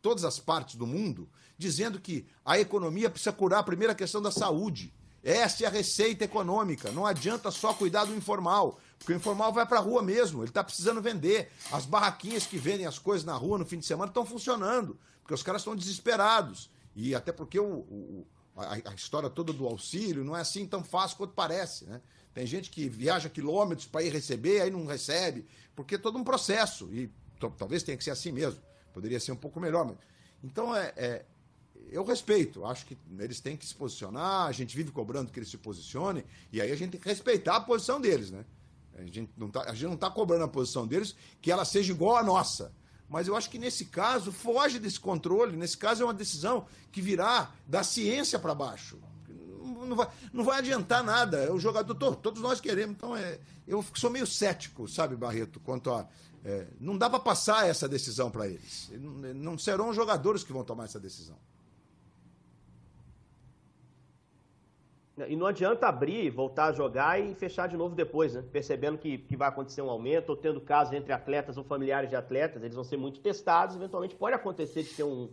todas as partes do mundo dizendo que a economia precisa curar a primeira questão da saúde. Essa é a receita econômica. Não adianta só cuidar do informal, porque o informal vai para a rua mesmo, ele está precisando vender. As barraquinhas que vendem as coisas na rua no fim de semana estão funcionando, porque os caras estão desesperados. E até porque o, o a, a, história toda do auxílio não é assim tão fácil quanto parece. Né? Tem gente que viaja quilômetros para ir receber, aí não recebe, porque é todo um processo. E talvez tenha que ser assim mesmo. Poderia ser um pouco melhor. Mas... Então, é, é, eu respeito, acho que eles têm que se posicionar, a gente vive cobrando que eles se posicionem, e aí a gente tem que respeitar a posição deles, né? A gente não está tá cobrando a posição deles que ela seja igual à nossa. Mas eu acho que nesse caso foge desse controle, nesse caso é uma decisão que virá da ciência para baixo. Não vai, não vai adiantar nada. É o jogador, todos nós queremos. Então, é, eu sou meio cético, sabe, Barreto, quanto a. É, não dá para passar essa decisão para eles. Não serão os jogadores que vão tomar essa decisão. E não adianta abrir, voltar a jogar e fechar de novo depois, né? Percebendo que, que vai acontecer um aumento, ou tendo casos entre atletas ou familiares de atletas, eles vão ser muito testados, eventualmente pode acontecer de ter um,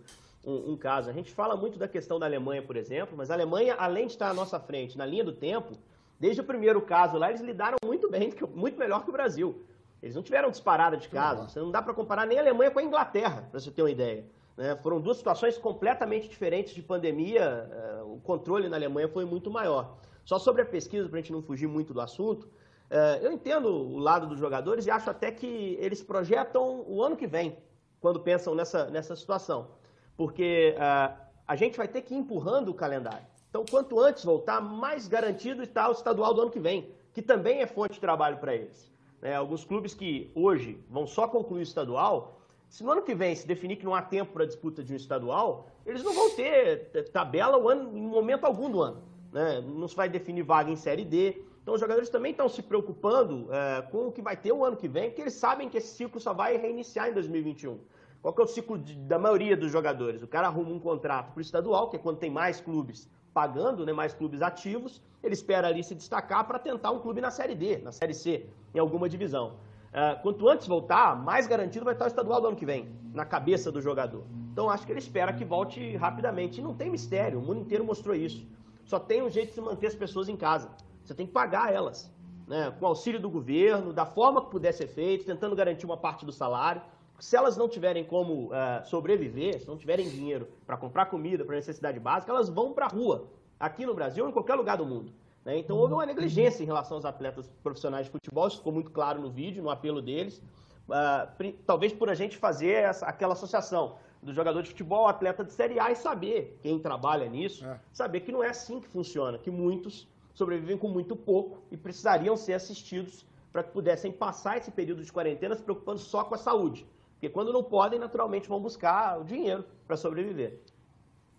um, um, caso. A gente fala muito da questão da Alemanha, por exemplo, mas a Alemanha, além de estar à nossa frente na linha do tempo, desde o primeiro caso lá, eles lidaram muito bem, muito melhor que o Brasil. Eles não tiveram disparada de casos. Você não dá para comparar nem a Alemanha com a Inglaterra, para você ter uma ideia. Né? Foram duas situações completamente diferentes de pandemia. Uh, o controle na Alemanha foi muito maior. Só sobre a pesquisa, para a gente não fugir muito do assunto, uh, eu entendo o lado dos jogadores e acho até que eles projetam o ano que vem, quando pensam nessa, nessa situação. Porque uh, a gente vai ter que ir empurrando o calendário. Então, quanto antes voltar, mais garantido está o estadual do ano que vem, que também é fonte de trabalho para eles. É, alguns clubes que hoje vão só concluir o estadual se no ano que vem se definir que não há tempo para disputa de um estadual, eles não vão ter tabela o ano, em momento algum do ano. Né? Não se vai definir vaga em Série D. Então os jogadores também estão se preocupando é, com o que vai ter o ano que vem, porque eles sabem que esse ciclo só vai reiniciar em 2021. Qual que é o ciclo de, da maioria dos jogadores? O cara arruma um contrato para o estadual, que é quando tem mais clubes pagando, né, mais clubes ativos, ele espera ali se destacar para tentar um clube na Série D, na Série C, em alguma divisão. Uh, quanto antes voltar, mais garantido vai estar o estadual do ano que vem, na cabeça do jogador. Então acho que ele espera que volte rapidamente. E não tem mistério, o mundo inteiro mostrou isso. Só tem um jeito de manter as pessoas em casa. Você tem que pagar elas, né? com auxílio do governo, da forma que puder ser feito, tentando garantir uma parte do salário. Se elas não tiverem como uh, sobreviver, se não tiverem dinheiro para comprar comida, para necessidade básica, elas vão para a rua, aqui no Brasil ou em qualquer lugar do mundo. Né? Então houve uma negligência em relação aos atletas profissionais de futebol, isso ficou muito claro no vídeo, no apelo deles. Uh, talvez por a gente fazer essa, aquela associação do jogador de futebol, atleta de Série A e saber, quem trabalha nisso, é. saber que não é assim que funciona, que muitos sobrevivem com muito pouco e precisariam ser assistidos para que pudessem passar esse período de quarentena se preocupando só com a saúde. Porque quando não podem, naturalmente vão buscar o dinheiro para sobreviver.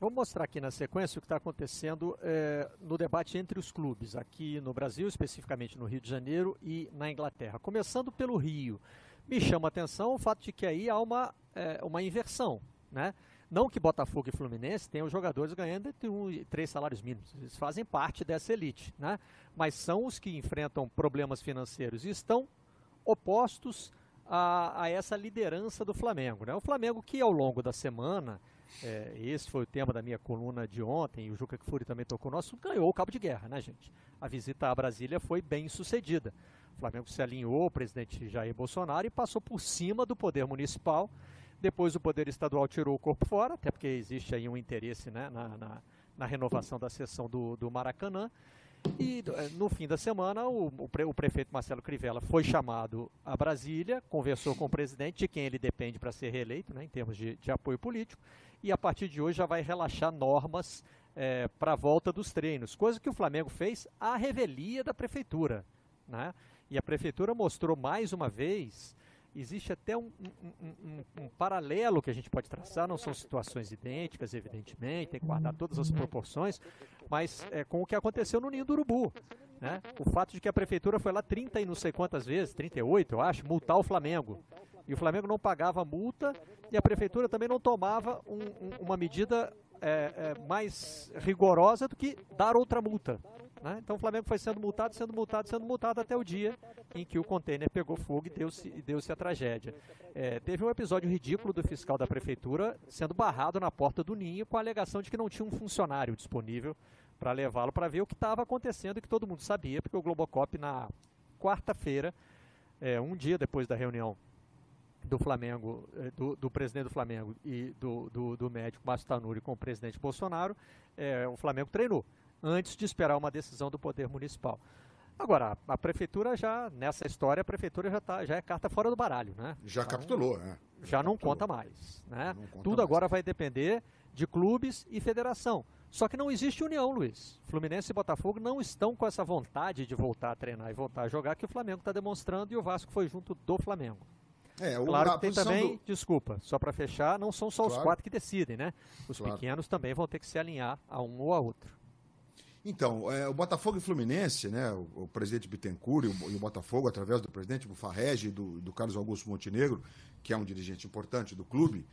Vamos mostrar aqui na sequência o que está acontecendo é, no debate entre os clubes, aqui no Brasil, especificamente no Rio de Janeiro e na Inglaterra. Começando pelo Rio, me chama a atenção o fato de que aí há uma, é, uma inversão. Né? Não que Botafogo e Fluminense tenham jogadores ganhando entre um e três salários mínimos, eles fazem parte dessa elite, né? mas são os que enfrentam problemas financeiros e estão opostos a, a essa liderança do Flamengo. Né? O Flamengo que ao longo da semana é, esse foi o tema da minha coluna de ontem, e o Juca Kfouri também tocou nosso, ganhou o cabo de guerra, né, gente? A visita à Brasília foi bem sucedida. O Flamengo se alinhou ao presidente Jair Bolsonaro e passou por cima do poder municipal. Depois o poder estadual tirou o corpo fora, até porque existe aí um interesse né, na, na, na renovação da sessão do, do Maracanã. E eh, no fim da semana, o, o, pre, o, prefeito Marcelo Crivella foi chamado a Brasília, conversou com o presidente, de quem ele depende para ser reeleito, né, em termos de, de, apoio político, e a partir de hoje já vai relaxar normas é, para a volta dos treinos, coisa que o Flamengo fez à revelia da prefeitura. Né? E a prefeitura mostrou mais uma vez existe até um, um, um, um, paralelo que a gente pode traçar, não são situações idênticas, evidentemente, tem que guardar todas as proporções, mas é, com o que aconteceu no Ninho do Urubu. Né? O fato de que a prefeitura foi lá 30 e não sei quantas vezes, 38 eu acho, multar o Flamengo. E o Flamengo não pagava multa e a prefeitura também não tomava um, um, uma medida é, é, mais rigorosa do que dar outra multa. Né? Então o Flamengo foi sendo multado, sendo multado, sendo multado até o dia em que o container pegou fogo e deu-se deu a tragédia. É, teve um episódio ridículo do fiscal da prefeitura sendo barrado na porta do ninho com a alegação de que não tinha um funcionário disponível para levá-lo para ver o que estava acontecendo e que todo mundo sabia, porque o Globocop na quarta-feira, é, um dia depois da reunião do Flamengo, é, do, do, presidente do Flamengo e do, do, do médico Márcio Tanuri com o presidente Bolsonaro, é, o Flamengo treinou antes de esperar uma decisão do Poder Municipal. Agora, a, prefeitura já, nessa história, a prefeitura já, tá, já é carta fora do baralho, né? Já então, capitulou, né? Já, já não conta mais, né? Conta Tudo mais. agora vai depender de clubes e federação. Só que não existe união, Luiz. Fluminense e Botafogo não estão com essa vontade de voltar a treinar e voltar a jogar que o Flamengo está demonstrando e o Vasco foi junto do Flamengo. É, o, claro que tem também, do... desculpa, só para fechar, não são só claro. os quatro que decidem, né? Os claro. pequenos também vão ter que se alinhar a um ou a outro. Então, é, o Botafogo e Fluminense, né, o, o presidente Bittencourt e o, e o, Botafogo, através do presidente Bufarrege e do, do Carlos Augusto Montenegro, que é um dirigente importante do clube,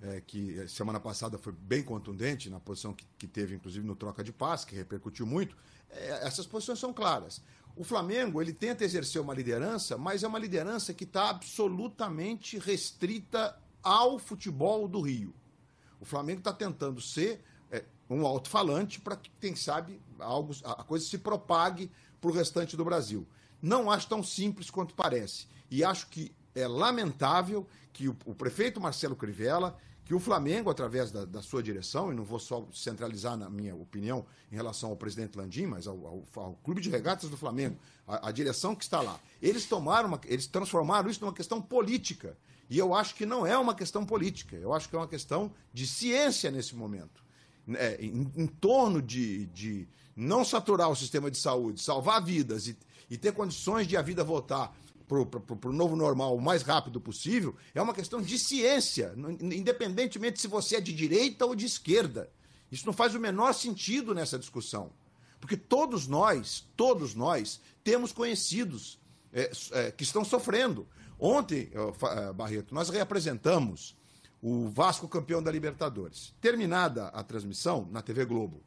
é, que semana passada foi bem contundente na posição que, que teve, inclusive, no troca de paz, que repercutiu muito, é, essas posições são claras. O Flamengo, ele tenta exercer uma liderança, mas é uma liderança que está absolutamente restrita ao futebol do Rio. O Flamengo está tentando ser um alto-falante para que, quem sabe, algo, a coisa se propague para o restante do Brasil. Não acho tão simples quanto parece. E acho que é lamentável que o, o prefeito Marcelo Crivella, que o Flamengo, através da, da, sua direção, e não vou só centralizar na minha opinião em relação ao presidente Landim, mas ao, ao, ao Clube de Regatas do Flamengo, a, a, direção que está lá, eles tomaram, uma, eles transformaram isso numa questão política. E eu acho que não é uma questão política, eu acho que é uma questão de ciência nesse momento é, em, em, torno de, de não saturar o sistema de saúde, salvar vidas e, e ter condições de a vida voltar para o novo normal o mais rápido possível, é uma questão de ciência, independentemente se você é de direita ou de esquerda. Isso não faz o menor sentido nessa discussão. Porque todos nós, todos nós, temos conhecidos é, é, que estão sofrendo. Ontem, Barreto, nós reapresentamos o Vasco campeão da Libertadores. Terminada a transmissão na TV Globo,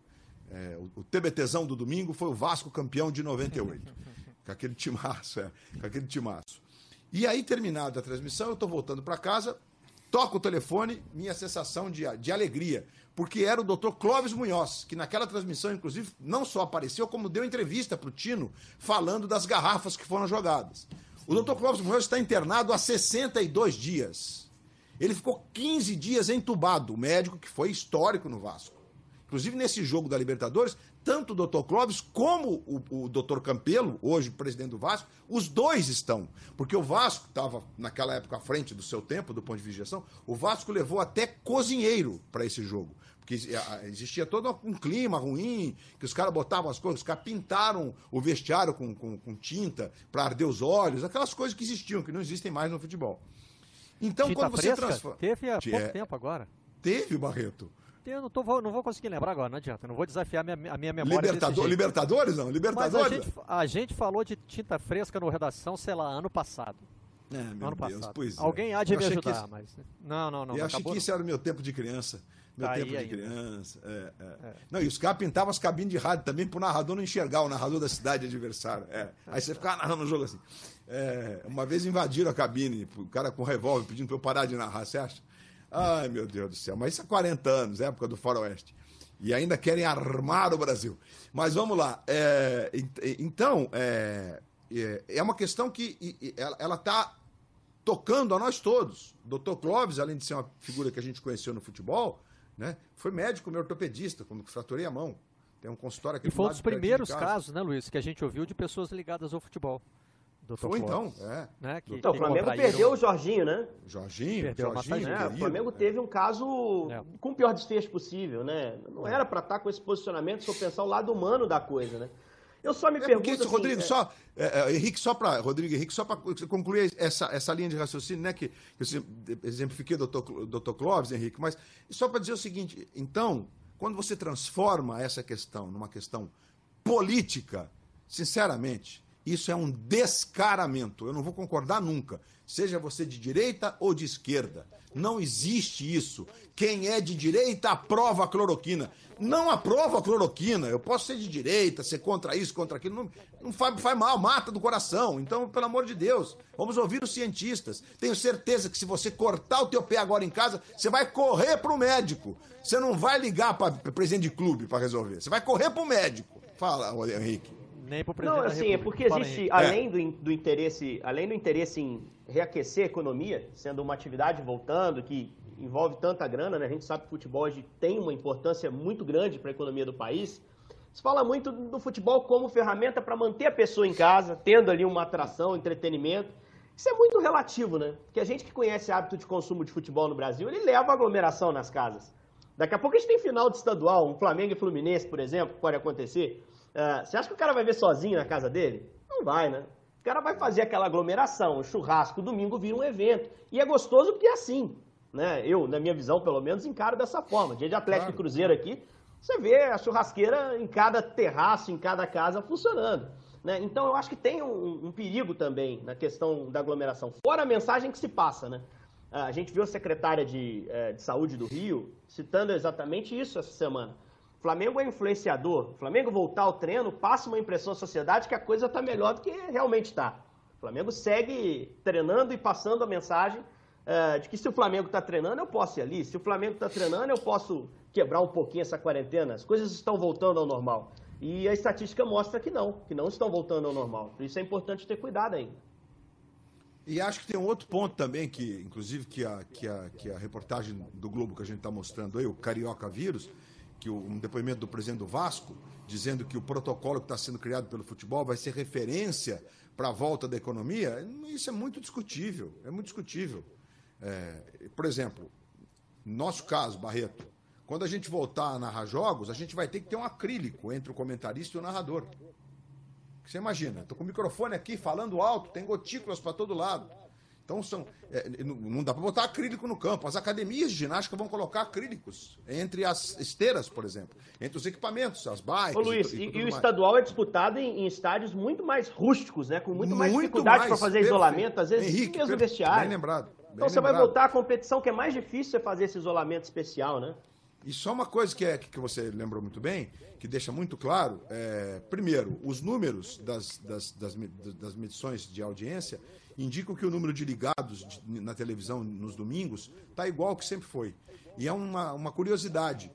é, o, o TBTzão do domingo foi o Vasco campeão de 98. com aquele timaço, é, com aquele timaço. E aí, terminada a transmissão, eu estou voltando para casa, toco o telefone, minha sensação de, de alegria, porque era o doutor Clóvis Munhoz, que naquela transmissão, inclusive, não só apareceu, como deu entrevista para o Tino, falando das garrafas que foram jogadas. O doutor Clóvis Munhoz está internado há 62 dias. Ele ficou 15 dias entubado, o médico que foi histórico no Vasco. Inclusive, nesse jogo da Libertadores, tanto o Dr. Clóvis como o, o Dr. Campelo, hoje presidente do Vasco, os dois estão. Porque o Vasco estava, naquela época, à frente do seu tempo, do ponto de vista de gestão, o Vasco levou até cozinheiro para esse jogo. Porque existia todo um clima ruim, que os caras botavam as coisas, os caras pintaram o vestiário com, com, com tinta para arder os olhos, aquelas coisas que existiam, que não existem mais no futebol. Então, quando você fresca? transforma. Teve há pouco é... tempo agora. Teve, Barreto. Eu não, tô, não vou conseguir lembrar agora, não adianta. Não vou desafiar a minha, a minha memória. Libertador, Libertadores, não? Libertadores? A gente, a gente, falou de tinta fresca no redação, sei lá, ano passado. É, meu ano Deus, passado. Pois é. Alguém há de me ajudar, que... mas. Não, não, não. Eu achei que isso era o meu tempo de criança. Meu tá tempo de ainda. criança. É, é. É. Não, e os caras pintavam as cabines de rádio também para o narrador não enxergar o narrador da cidade adversária. É. Aí você ficava narrando o jogo assim. É, uma vez invadiram a cabine, o cara com revólver pedindo para eu parar de narrar, você acha? Ai, meu Deus do céu. Mas isso há 40 anos, época do Faroeste. E ainda querem armar o Brasil. Mas vamos lá. É, então, é, é uma questão que ela está tocando a nós todos. O doutor Clóvis, além de ser uma figura que a gente conheceu no futebol, né? Foi médico, meu ortopedista, quando fraturei a mão. Tem um consultório aqui E foi um dos primeiros casos, né, Luiz, que a gente ouviu de pessoas ligadas ao futebol. Dr. Foi então, é. Né, que, então, o Flamengo perdeu o Jorginho, né? Jorginho, perdeu Jorginho. É, o Flamengo teve um caso é. com o pior desfecho possível, né? Não era para estar tá com esse posicionamento se eu pensar o lado humano da coisa, né? Eu só me é pergunto. Porque, assim, Rodrigo, é... só. É, é, Henrique, só para. Rodrigo Henrique, só para concluir essa, essa linha de raciocínio, né? Que, que eu exemplifiquei o doutor, doutor Clóvis, Henrique, mas só para dizer o seguinte: então, quando você transforma essa questão numa questão política, sinceramente, isso é um descaramento. Eu não vou concordar nunca. Seja você de direita ou de esquerda. Não existe isso. Quem é de direita aprova a cloroquina. Não aprova a cloroquina. Eu posso ser de direita, ser contra isso, contra aquilo. Não, não faz, faz mal, mata do coração. Então, pelo amor de Deus, vamos ouvir os cientistas. Tenho certeza que se você cortar o teu pé agora em casa, você vai correr para o médico. Você não vai ligar para presidente de clube para resolver. Você vai correr para o médico. Fala, Henrique. Nem para o presidente Não, assim, é porque existe, além do, do interesse, além do interesse em reaquecer a economia, sendo uma atividade voltando, que envolve tanta grana, né? A gente sabe que o futebol hoje tem uma importância muito grande para a economia do país. Se fala muito do futebol como ferramenta para manter a pessoa em casa, tendo ali uma atração, entretenimento. Isso é muito relativo, né? Porque a gente que conhece hábito de consumo de futebol no Brasil, ele leva aglomeração nas casas. Daqui a pouco a gente tem final de estadual, um Flamengo e Fluminense, por exemplo, pode acontecer. Uh, você acha que o cara vai ver sozinho na casa dele? Não vai, né? O cara vai fazer aquela aglomeração, o churrasco, domingo vira um evento. E é gostoso porque é assim. Né? Eu, na minha visão, pelo menos, encaro dessa forma. Dia de Atlético claro. e Cruzeiro aqui, você vê a churrasqueira em cada terraço, em cada casa funcionando. Né? Então, eu acho que tem um, um, perigo também na questão da aglomeração. Fora a mensagem que se passa, né? A gente viu a secretária de, eh, de Saúde do Rio citando exatamente isso essa semana. Flamengo é influenciador. Flamengo voltar ao treino passa uma impressão à sociedade que a coisa está melhor do que realmente está. O Flamengo segue treinando e passando a mensagem uh, de que se o Flamengo está treinando, eu posso ir ali. Se o Flamengo está treinando, eu posso quebrar um pouquinho essa quarentena. As coisas estão voltando ao normal. E a estatística mostra que não, que não estão voltando ao normal. Por isso é importante ter cuidado ainda. E acho que tem um outro ponto também, que inclusive que a, que a, que a reportagem do Globo que a gente está mostrando aí, o Carioca Vírus, que um depoimento do presidente do Vasco, dizendo que o protocolo que está sendo criado pelo futebol vai ser referência para a volta da economia, isso é muito discutível, é muito discutível. É, por exemplo, nosso caso, Barreto, quando a gente voltar a narrar jogos, a gente vai ter que ter um acrílico entre o comentarista e o narrador. Você imagina, estou com o microfone aqui falando alto, tem gotículas para todo lado. Então são, é, não dá para botar acrílico no campo. As academias de ginástica vão colocar acrílicos entre as esteiras, por exemplo, entre os equipamentos, as bikes. Ô, Luiz, e, e, e o estadual é disputado em, em, estádios muito mais rústicos, né? Com muito mais muito dificuldade para fazer perfeito. isolamento, às vezes Henrique, mesmo vestiário. Bem lembrado. Bem então você lembrado. vai voltar à competição que é mais difícil é fazer esse isolamento especial, né? E só uma coisa que, é, que você lembrou muito bem, que deixa muito claro, é, primeiro, os números das, das, das, das medições de audiência indicam que o número de ligados na televisão nos domingos está igual ao que sempre foi. E é uma, uma curiosidade.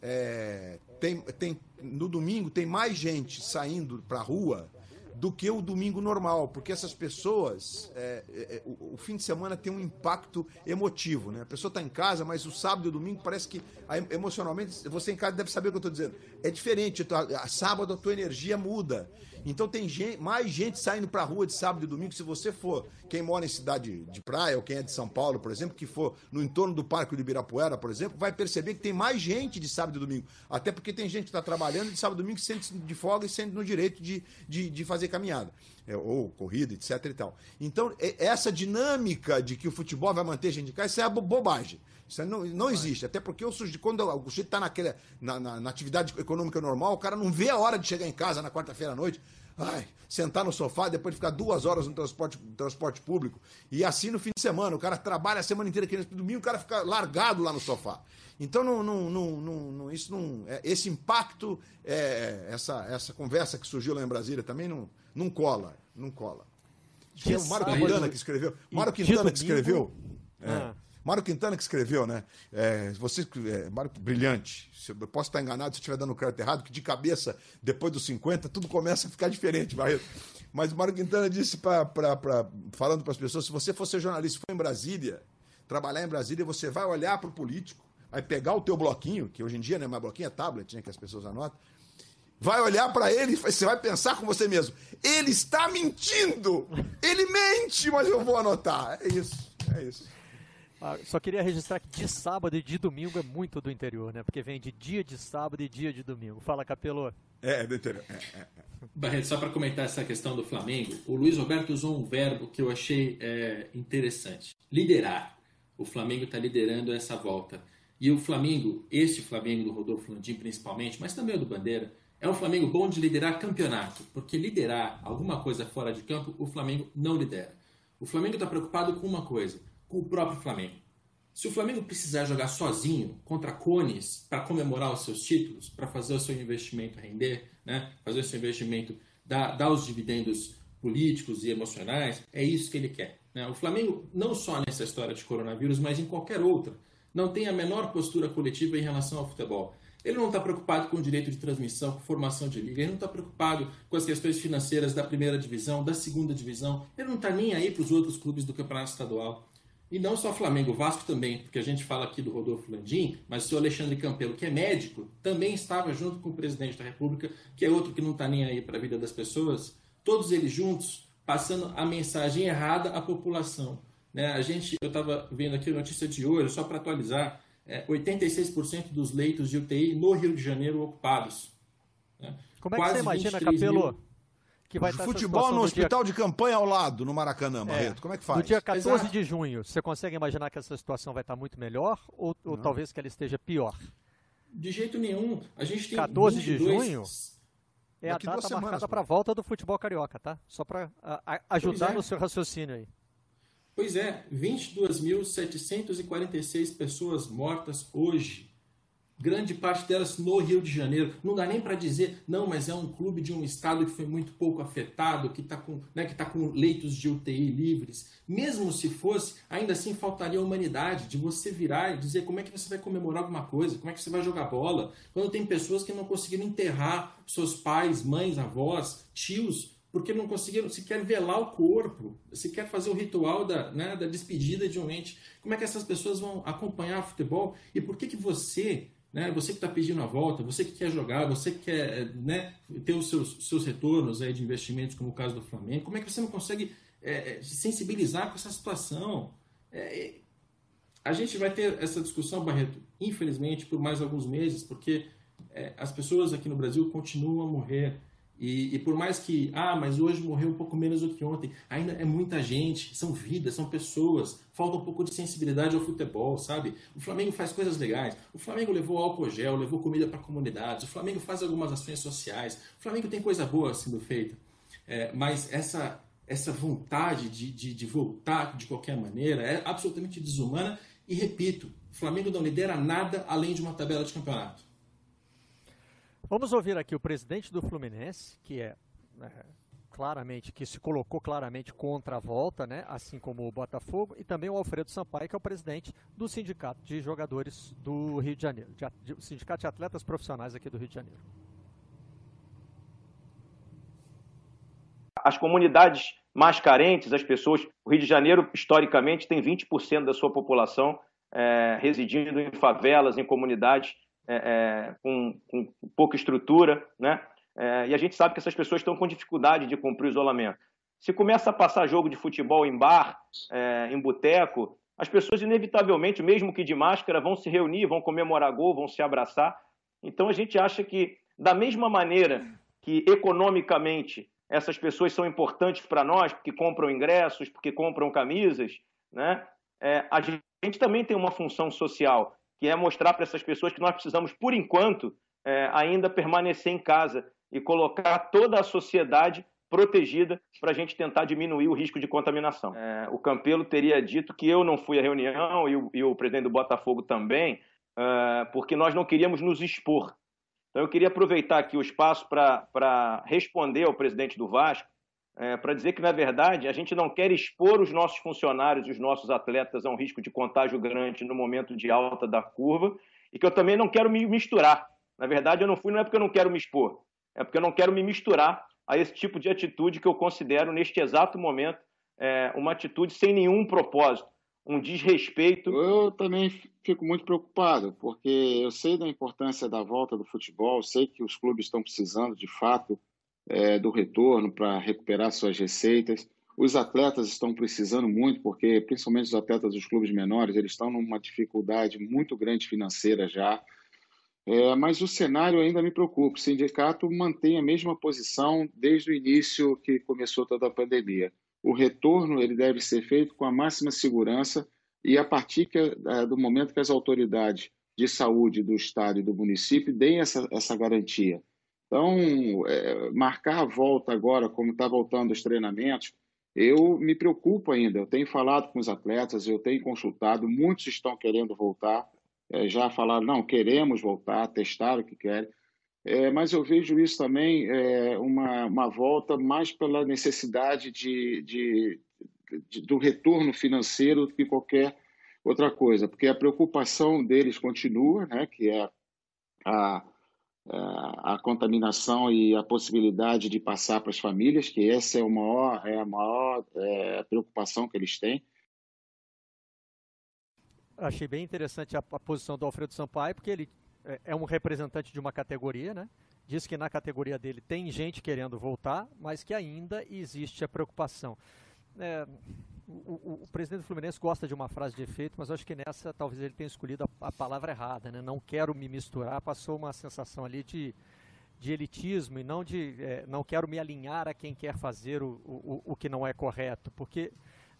É, tem, tem, no domingo tem mais gente saindo para a rua do que o domingo normal, porque essas pessoas, é, é, é, o, o, fim de semana tem um impacto emotivo, né? A pessoa está em casa, mas o sábado e o domingo parece que emocionalmente, você em casa deve saber o que eu estou dizendo. É diferente, a, a, sábado a tua energia muda. Então tem gente, mais gente saindo para a rua de sábado e domingo. Se você for, quem mora em cidade de praia, ou quem é de São Paulo, por exemplo, que for no entorno do Parque do Ibirapuera, por exemplo, vai perceber que tem mais gente de sábado e domingo. Até porque tem gente que está trabalhando de sábado e domingo, sente de folga e sente no direito de, de, de fazer caminhada. É, ou corrida, etc. e tal. Então, essa dinâmica de que o futebol vai manter gente em casa, isso é bobagem. Isso não, não existe. Até porque o sujeito, quando o sujeito está na, na, na, atividade econômica normal, o cara não vê a hora de chegar em casa na quarta-feira à noite, ai, sentar no sofá, depois de ficar duas horas no transporte, transporte público. E assim no fim de semana, o cara trabalha a semana inteira aqui no domingo, o cara fica largado lá no sofá. Então, não, não, não, não isso não, é, esse impacto, é, essa, essa conversa que surgiu lá em Brasília também não, não cola. Não cola. Foi o Mário Quintana que escreveu. Mário Quintana que escreveu. É, ah. Mário Quintana que escreveu, né? É, você, é, Mário, brilhante. Eu posso estar enganado se eu estiver dando crédito errado, que de cabeça, depois dos 50, tudo começa a ficar diferente, Barreto. Mas o Mário Quintana disse, pra, pra, pra falando para as pessoas: se você for ser jornalista, for em Brasília, trabalhar em Brasília, você vai olhar para o político, vai pegar o teu bloquinho, que hoje em dia não é mais bloquinho, é tablet, né, que as pessoas anotam, vai olhar para ele e você vai pensar com você mesmo: ele está mentindo! Ele mente, mas eu vou anotar. É isso, é isso. Ah, só queria registrar que de sábado e de domingo é muito do interior, né? Porque vem de dia de sábado e dia de domingo. Fala, Capelo. É, do interior. É, é, é. Barreto, só para comentar essa questão do Flamengo, o Luiz Roberto usou um verbo que eu achei é, interessante: liderar. O Flamengo está liderando essa volta. E o Flamengo, este Flamengo do Rodolfo Landim principalmente, mas também o do Bandeira, É um Flamengo bom de liderar campeonato, porque liderar alguma coisa fora de campo, o Flamengo não lidera. O Flamengo está preocupado com uma coisa, com o próprio Flamengo. Se o Flamengo precisar jogar sozinho contra cones para comemorar os seus títulos, para fazer o seu investimento render, né? fazer o seu investimento dar, dar os dividendos políticos e emocionais, é isso que ele quer. Né? O Flamengo, não só nessa história de coronavírus, mas em qualquer outra, não tem a menor postura coletiva em relação ao futebol. Ele não está preocupado com o direito de transmissão, com formação de liga, ele não está preocupado com as questões financeiras da primeira divisão, da segunda divisão, ele não está nem aí para os outros clubes do campeonato estadual. E não só Flamengo, o Vasco também, porque a gente fala aqui do Rodolfo Landim, mas o senhor Alexandre Campelo, que é médico, também estava junto com o presidente da República, que é outro que não está nem aí para a vida das pessoas, todos eles juntos, passando a mensagem errada à população. Né? A gente, eu estava vendo aqui a notícia de hoje, só para atualizar, é, 86% dos leitos de UTI no Rio de Janeiro ocupados. Né? Como é que você imagina, Capelo? Mil que vai estar Futebol no hospital dia... de campanha ao lado, no Maracanã, é. Barreto. É. Como é que faz? No dia 14 Exato. de junho, você consegue imaginar que essa situação vai estar muito melhor ou, ou talvez que ela esteja pior? De jeito nenhum. A gente tem 14 22... de junho é a data marcada para a volta do futebol carioca, tá? Só para ajudar é. no seu raciocínio aí. Pois é, 22.746 pessoas mortas hoje grande parte delas no Rio de Janeiro. Não dá nem para dizer, não, mas é um clube de um estado que foi muito pouco afetado, que está com, né, que tá com leitos de UTI livres. Mesmo se fosse, ainda assim faltaria a humanidade de você virar e dizer como é que você vai comemorar alguma coisa, como é que você vai jogar bola, quando tem pessoas que não conseguiram enterrar seus pais, mães, avós, tios, porque não conseguiram sequer velar o corpo, sequer fazer o ritual da, né, da despedida de um ente. Como é que essas pessoas vão acompanhar futebol? E por que, que você né? Você que está pedindo a volta, você que quer jogar, você que quer né, ter os seus, seus retornos aí de investimentos, como o caso do Flamengo, como é que você não consegue é, se sensibilizar com essa situação? É, a gente vai ter essa discussão, Barreto, infelizmente, por mais alguns meses, porque é, as pessoas aqui no Brasil continuam a morrer e, e, por mais que, ah, mas hoje morreu um pouco menos do que ontem, ainda é muita gente, são vidas, são pessoas, falta um pouco de sensibilidade ao futebol, sabe? O Flamengo faz coisas legais, o Flamengo levou álcool gel, levou comida para comunidades, o Flamengo faz algumas ações sociais, o Flamengo tem coisa boa sendo feita, é, mas essa, essa vontade de, de, de voltar de qualquer maneira é absolutamente desumana e, repito, o Flamengo não lidera nada além de uma tabela de campeonato. Vamos ouvir aqui o presidente do Fluminense, que é, é, claramente, que se colocou claramente contra a volta, né, assim como o Botafogo, e também o Alfredo Sampaio, que é o presidente do Sindicato de Jogadores do Rio de Janeiro, de, de, Sindicato de Atletas Profissionais aqui do Rio de Janeiro. As comunidades mais carentes, as pessoas, o Rio de Janeiro, historicamente, tem 20% da sua população é, residindo em favelas, em comunidades é, é, com, com, pouca estrutura, né? É, e a gente sabe que essas pessoas estão com dificuldade de cumprir o isolamento. Se começa a passar jogo de futebol em bar, é, em boteco, as pessoas inevitavelmente, mesmo que de máscara, vão se reunir, vão comemorar gol, vão se abraçar. Então a gente acha que, da mesma maneira que economicamente essas pessoas são importantes para nós, porque compram ingressos, porque compram camisas, né? É, a gente também tem uma função social que é mostrar para essas pessoas que nós precisamos, por enquanto, é, ainda permanecer em casa e colocar toda a sociedade protegida para a gente tentar diminuir o risco de contaminação. É, o Campelo teria dito que eu não fui à reunião e o, e o presidente do Botafogo também, é, porque nós não queríamos nos expor. Então eu queria aproveitar aqui o espaço para responder ao presidente do Vasco é, para dizer que, na verdade, a gente não quer expor os nossos funcionários os nossos atletas a um risco de contágio grande no momento de alta da curva e que eu também não quero me misturar. Na verdade, eu não fui, não é porque eu não quero me expor, é porque eu não quero me misturar a esse tipo de atitude que eu considero, neste exato momento, é, uma atitude sem nenhum propósito, um desrespeito. Eu também fico muito preocupado, porque eu sei da importância da volta do futebol, sei que os clubes estão precisando, de fato, é, do retorno para recuperar suas receitas. Os atletas estão precisando muito, porque principalmente os atletas dos clubes menores, eles estão numa dificuldade muito grande financeira já. É, mas o cenário ainda me preocupa. O sindicato mantém a mesma posição desde o início que começou toda a pandemia. O retorno ele deve ser feito com a máxima segurança e a partir que, é, do momento que as autoridades de saúde do estado e do município deem essa, essa garantia Então, é, marcar a volta agora, como está voltando os treinamentos, eu me preocupo ainda. Eu tenho falado com os atletas, eu tenho consultado, muitos estão querendo voltar, é, já falaram, não, queremos voltar, testaram o que querem. É, mas eu vejo isso também é, uma, uma volta mais pela necessidade de, de, de, do retorno financeiro do que qualquer outra coisa, porque a preocupação deles continua, né, que é a, a, a contaminação e a possibilidade de passar para as famílias, que essa é, o maior, é a maior é, preocupação que eles têm. Achei bem interessante a, a posição do Alfredo Sampaio, porque ele é, é um representante de uma categoria, né? Diz que na categoria dele tem gente querendo voltar, mas que ainda existe a preocupação. É, o, o, presidente do Fluminense gosta de uma frase de efeito, mas acho que nessa talvez ele tenha escolhido a, a palavra errada, né? Não quero me misturar, passou uma sensação ali de, de elitismo e não de é, não quero me alinhar a quem quer fazer o, o, o que não é correto, porque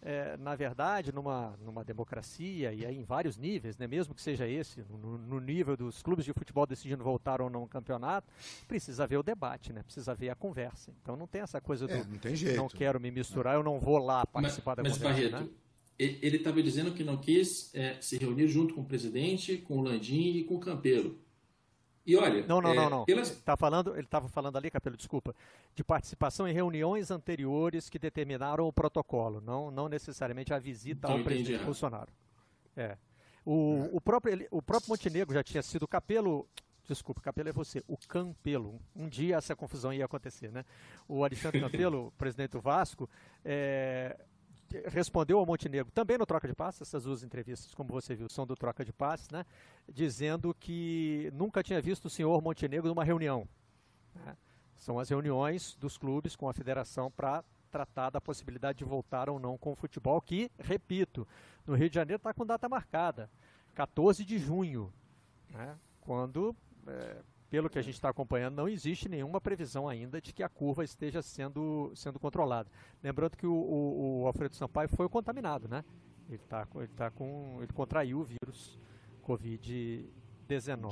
é, na verdade, numa, numa democracia, e aí em vários níveis, né, mesmo que seja esse, no, no, nível dos clubes de futebol decidindo voltar ou não ao campeonato, precisa haver o debate, né, precisa haver a conversa. Então não tem essa coisa é, do não, tem jeito. não quero me misturar, eu não vou lá participar mas, da mas, conversa. Barreto, né? ele estava dizendo que não quis é, se reunir junto com o presidente, com o Landim e com o Campelo. E olha. Não, não, é, não, não. Pelas... Ele tá falando, ele estava falando ali, Capelo, desculpa, de participação em reuniões anteriores que determinaram o protocolo, não, não necessariamente a visita então, ao presidente errado. Bolsonaro. É. O, o, próprio, ele, o próprio Montenegro já tinha sido Capelo. Desculpa, Capelo é você, o Campelo. Um dia essa confusão ia acontecer, né? O Alexandre Campelo, presidente do Vasco, é, respondeu ao Montenegro, também no Troca de Passes, essas duas entrevistas, como você viu, são do Troca de Passes, né? Dizendo que nunca tinha visto o senhor Montenegro numa reunião. Né? São as reuniões dos clubes com a federação para tratar da possibilidade de voltar ou não com o futebol, que, repito, no Rio de Janeiro está com data marcada, 14 de junho, né? quando é, pelo que a gente está acompanhando, não existe nenhuma previsão ainda de que a curva esteja sendo, sendo controlada. Lembrando que o, o, o Alfredo Sampaio foi contaminado, né? Ele, tá, ele, tá com, ele contraiu o vírus Covid-19.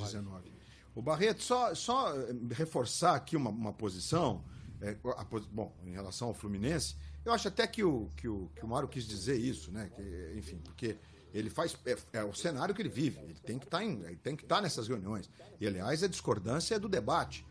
O Barreto, só, só reforçar aqui uma, uma posição, é, a, bom, em relação ao Fluminense, eu acho até que o, que o, que o Mário quis dizer isso, né? Que, enfim, porque ele faz é, é, o cenário que ele vive. Ele tem que tá estar tá nessas reuniões. E aliás, a discordância é do debate.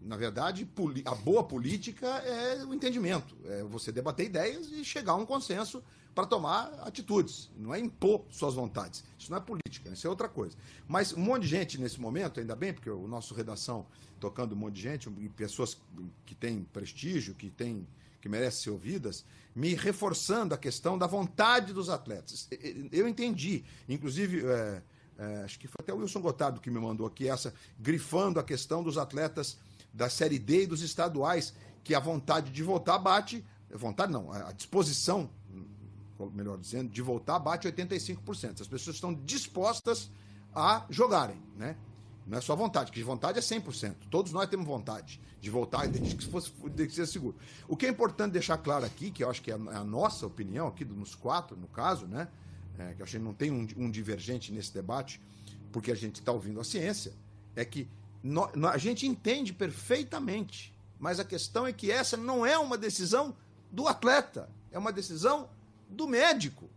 Na verdade, a boa política é o entendimento. É você debater ideias e chegar a um consenso para tomar atitudes. Não é impor suas vontades. Isso não é política, isso é outra coisa. Mas um monte de gente nesse momento, ainda bem, porque o nosso redação tocando um monte de gente, pessoas que têm prestígio, que têm que merecem ser ouvidas, me reforçando a questão da vontade dos atletas. Eu entendi, inclusive, é, é, acho que foi até o Wilson Gotardo que me mandou aqui essa, grifando a questão dos atletas da Série D e dos estaduais, que a vontade de voltar bate, vontade não, a disposição, melhor dizendo, de voltar bate 85%. As pessoas estão dispostas a jogarem, né? Não é só vontade, que vontade é 100%. Todos nós temos vontade de voltar e de que fosse de que seja seguro. O que é importante deixar claro aqui, que eu acho que é a nossa opinião aqui, nos quatro, no caso, né? É, que a gente não tem um, um, divergente nesse debate, porque a gente está ouvindo a ciência, é que no, no, a gente entende perfeitamente, mas a questão é que essa não é uma decisão do atleta, é uma decisão do médico.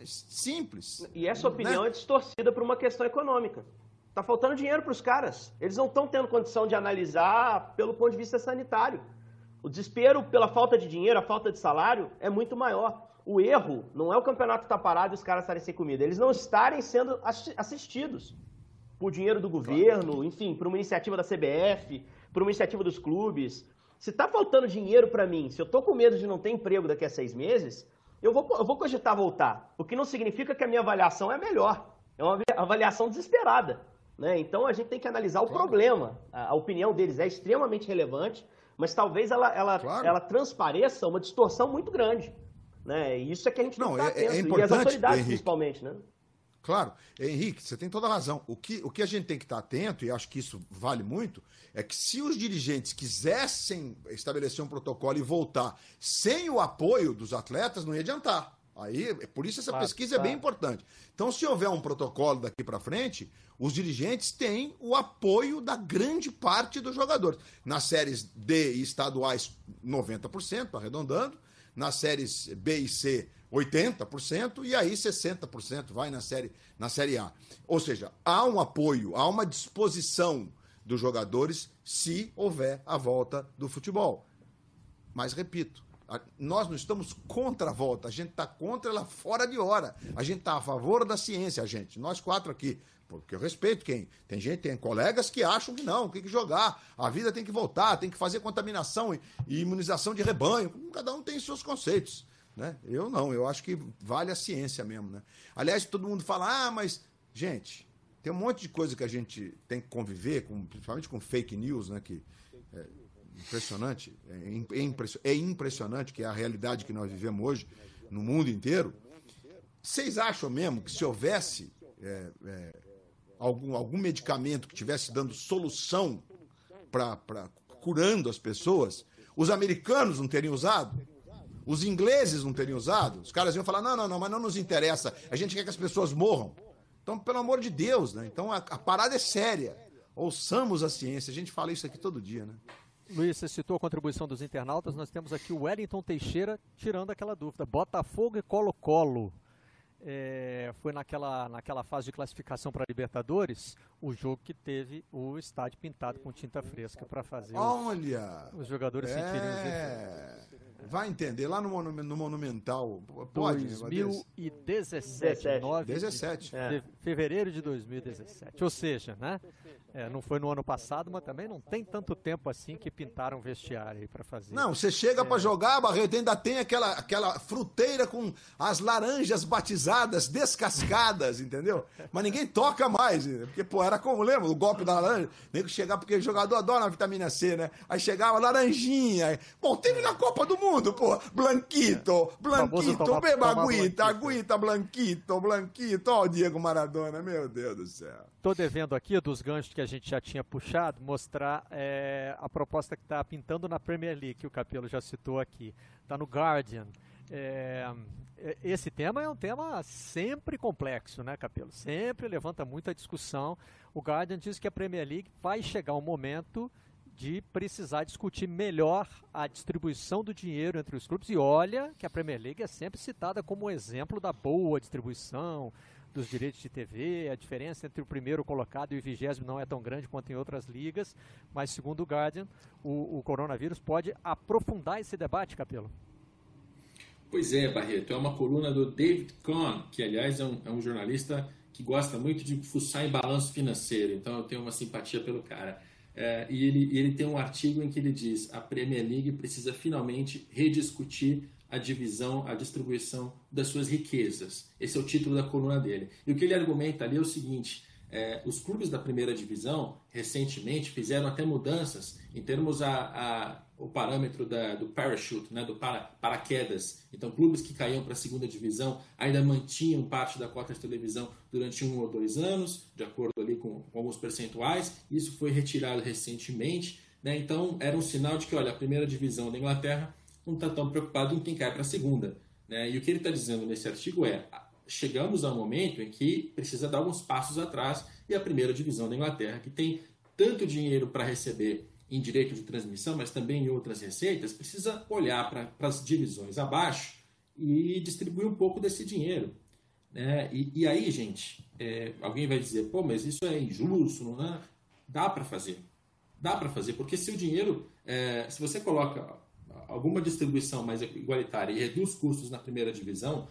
É simples. E essa opinião né? é distorcida por uma questão econômica. Está faltando dinheiro para os caras. Eles não estão tendo condição de analisar pelo ponto de vista sanitário. O desespero pela falta de dinheiro, a falta de salário é muito maior. O erro não é o campeonato estar tá parado e os caras estarem sem comida. Eles não estarem sendo assistidos por dinheiro do governo, enfim, por uma iniciativa da CBF, por uma iniciativa dos clubes. Se está faltando dinheiro para mim, se eu estou com medo de não ter emprego daqui a seis meses, eu vou, eu vou cogitar voltar. O que não significa que a minha avaliação é melhor. É uma avaliação desesperada. Né? Então a gente tem que analisar o claro. problema. A, a, opinião deles é extremamente relevante, mas talvez ela, ela, claro. ela transpareça uma distorção muito grande. Né? E isso é que a gente não, está é, é importante, e as autoridades Henrique. principalmente. Né? Claro, Henrique, você tem toda a razão. O que, o que a gente tem que estar atento, e acho que isso vale muito, é que se os dirigentes quisessem estabelecer um protocolo e voltar sem o apoio dos atletas, não ia adiantar. Aí, é por isso essa Claro, pesquisa é bem importante. Então, se houver um protocolo daqui para frente, os dirigentes têm o apoio da grande parte dos jogadores. Nas séries D e estaduais, 90%, arredondando. Nas séries B e C, 80%, e aí 60% vai na série, na série A. Ou seja, há um apoio, há uma disposição dos jogadores se houver a volta do futebol. Mas repito, nós não estamos contra a volta, a gente está contra ela fora de hora. A gente está a favor da ciência, gente. Nós quatro aqui. Porque eu respeito quem. Tem gente, tem colegas que acham que não, tem que jogar. A vida tem que voltar, tem que fazer contaminação e, imunização de rebanho. Cada um tem seus conceitos. Né? Eu não, eu acho que vale a ciência mesmo. Né? Aliás, todo mundo fala, ah, mas, gente, tem um monte de coisa que a gente tem que conviver, com, principalmente com fake news, né? Que é impressionante, é, é impressio- é impressionante que é a realidade que nós vivemos hoje no mundo inteiro. Vocês acham mesmo que se houvesse é, é, algum, algum medicamento que tivesse dando solução para curando as pessoas, os americanos não teriam usado? Os ingleses não teriam usado? Os caras iam falar: não, não, não, mas não nos interessa, a gente quer que as pessoas morram. Então, pelo amor de Deus, né? Então a, a parada é séria. Ouçamos a ciência, a gente fala isso aqui todo dia, né? Luiz, você citou a contribuição dos internautas, nós temos aqui o Wellington Teixeira tirando aquela dúvida. Botafogo e Colo-Colo. É, foi naquela, naquela fase de classificação para Libertadores, o jogo que teve o estádio pintado com tinta fresca para fazer os- Olha! os, jogadores sentirem os É, vai entender, lá no, Monu- no Monumental, pode? um negócio desse? 2017, 9 de 17. fe- fevereiro de 2017. Ou seja, né? é, não foi no ano passado, mas também não tem tanto tempo assim que pintaram vestiário aí para fazer. Não, você chega pra jogar, Barreto, ainda tem aquela, aquela fruteira com as laranjas batizadas, descascadas, entendeu? Mas ninguém toca mais, porque, pô, era como, lembra? O golpe da laranja, nem que chegar, porque o jogador adora a vitamina C, né? Aí chegava laranjinha. Bom, teve na Copa do Mundo, pô, Blanquito, Blanquito, tomar- beba aguita, aguita, Blanquito, Blanquito, ó o Diego Maradona, meu Deus do céu. Estou devendo aqui, dos ganchos que a gente já tinha puxado, mostrar é, a proposta que está pintando na Premier League, que o Capelo já citou aqui. Está no Guardian. É, é, esse tema é um tema sempre complexo, né, Capelo? Sempre levanta muita discussão. O Guardian diz que a Premier League vai chegar um momento de precisar discutir melhor a distribuição do dinheiro entre os clubes. E olha que a Premier League é sempre citada como exemplo da boa distribuição dos direitos de TV. A diferença entre o primeiro colocado e o vigésimo não é tão grande quanto em outras ligas. Mas, segundo o Guardian, o, o coronavírus pode aprofundar esse debate, Capelo. Pois é, Barreto, é uma coluna do David Cohn, que aliás é um, é um jornalista que gosta muito de fuçar em balanço financeiro, então eu tenho uma simpatia pelo cara. É, e ele, ele tem um artigo em que ele diz a Premier League precisa finalmente rediscutir a divisão, a distribuição das suas riquezas. Esse é o título da coluna dele. E o que ele argumenta ali é o seguinte: é, os clubes da primeira divisão recentemente fizeram até mudanças em termos a, a o parâmetro da, do parachute, né, do para, paraquedas. Então, clubes que caíam para a segunda divisão ainda mantinham parte da cota de televisão durante um ou dois anos, de acordo ali com, com alguns percentuais. Isso foi retirado recentemente. Né? Então, era um sinal de que, olha, a primeira divisão da Inglaterra não está tão preocupado em quem cai para a segunda. Né? E o que ele está dizendo nesse artigo é: chegamos a um momento em que precisa dar alguns passos atrás e a primeira divisão da Inglaterra, que tem tanto dinheiro para receber em direito de transmissão, mas também em outras receitas, precisa olhar para as divisões abaixo e distribuir um pouco desse dinheiro. Né? E, e aí, gente, é, alguém vai dizer, pô, mas isso é injusto, não é? Dá para fazer. Dá para fazer, porque se o dinheiro, é, se você coloca alguma distribuição mais igualitária e reduz custos na primeira divisão,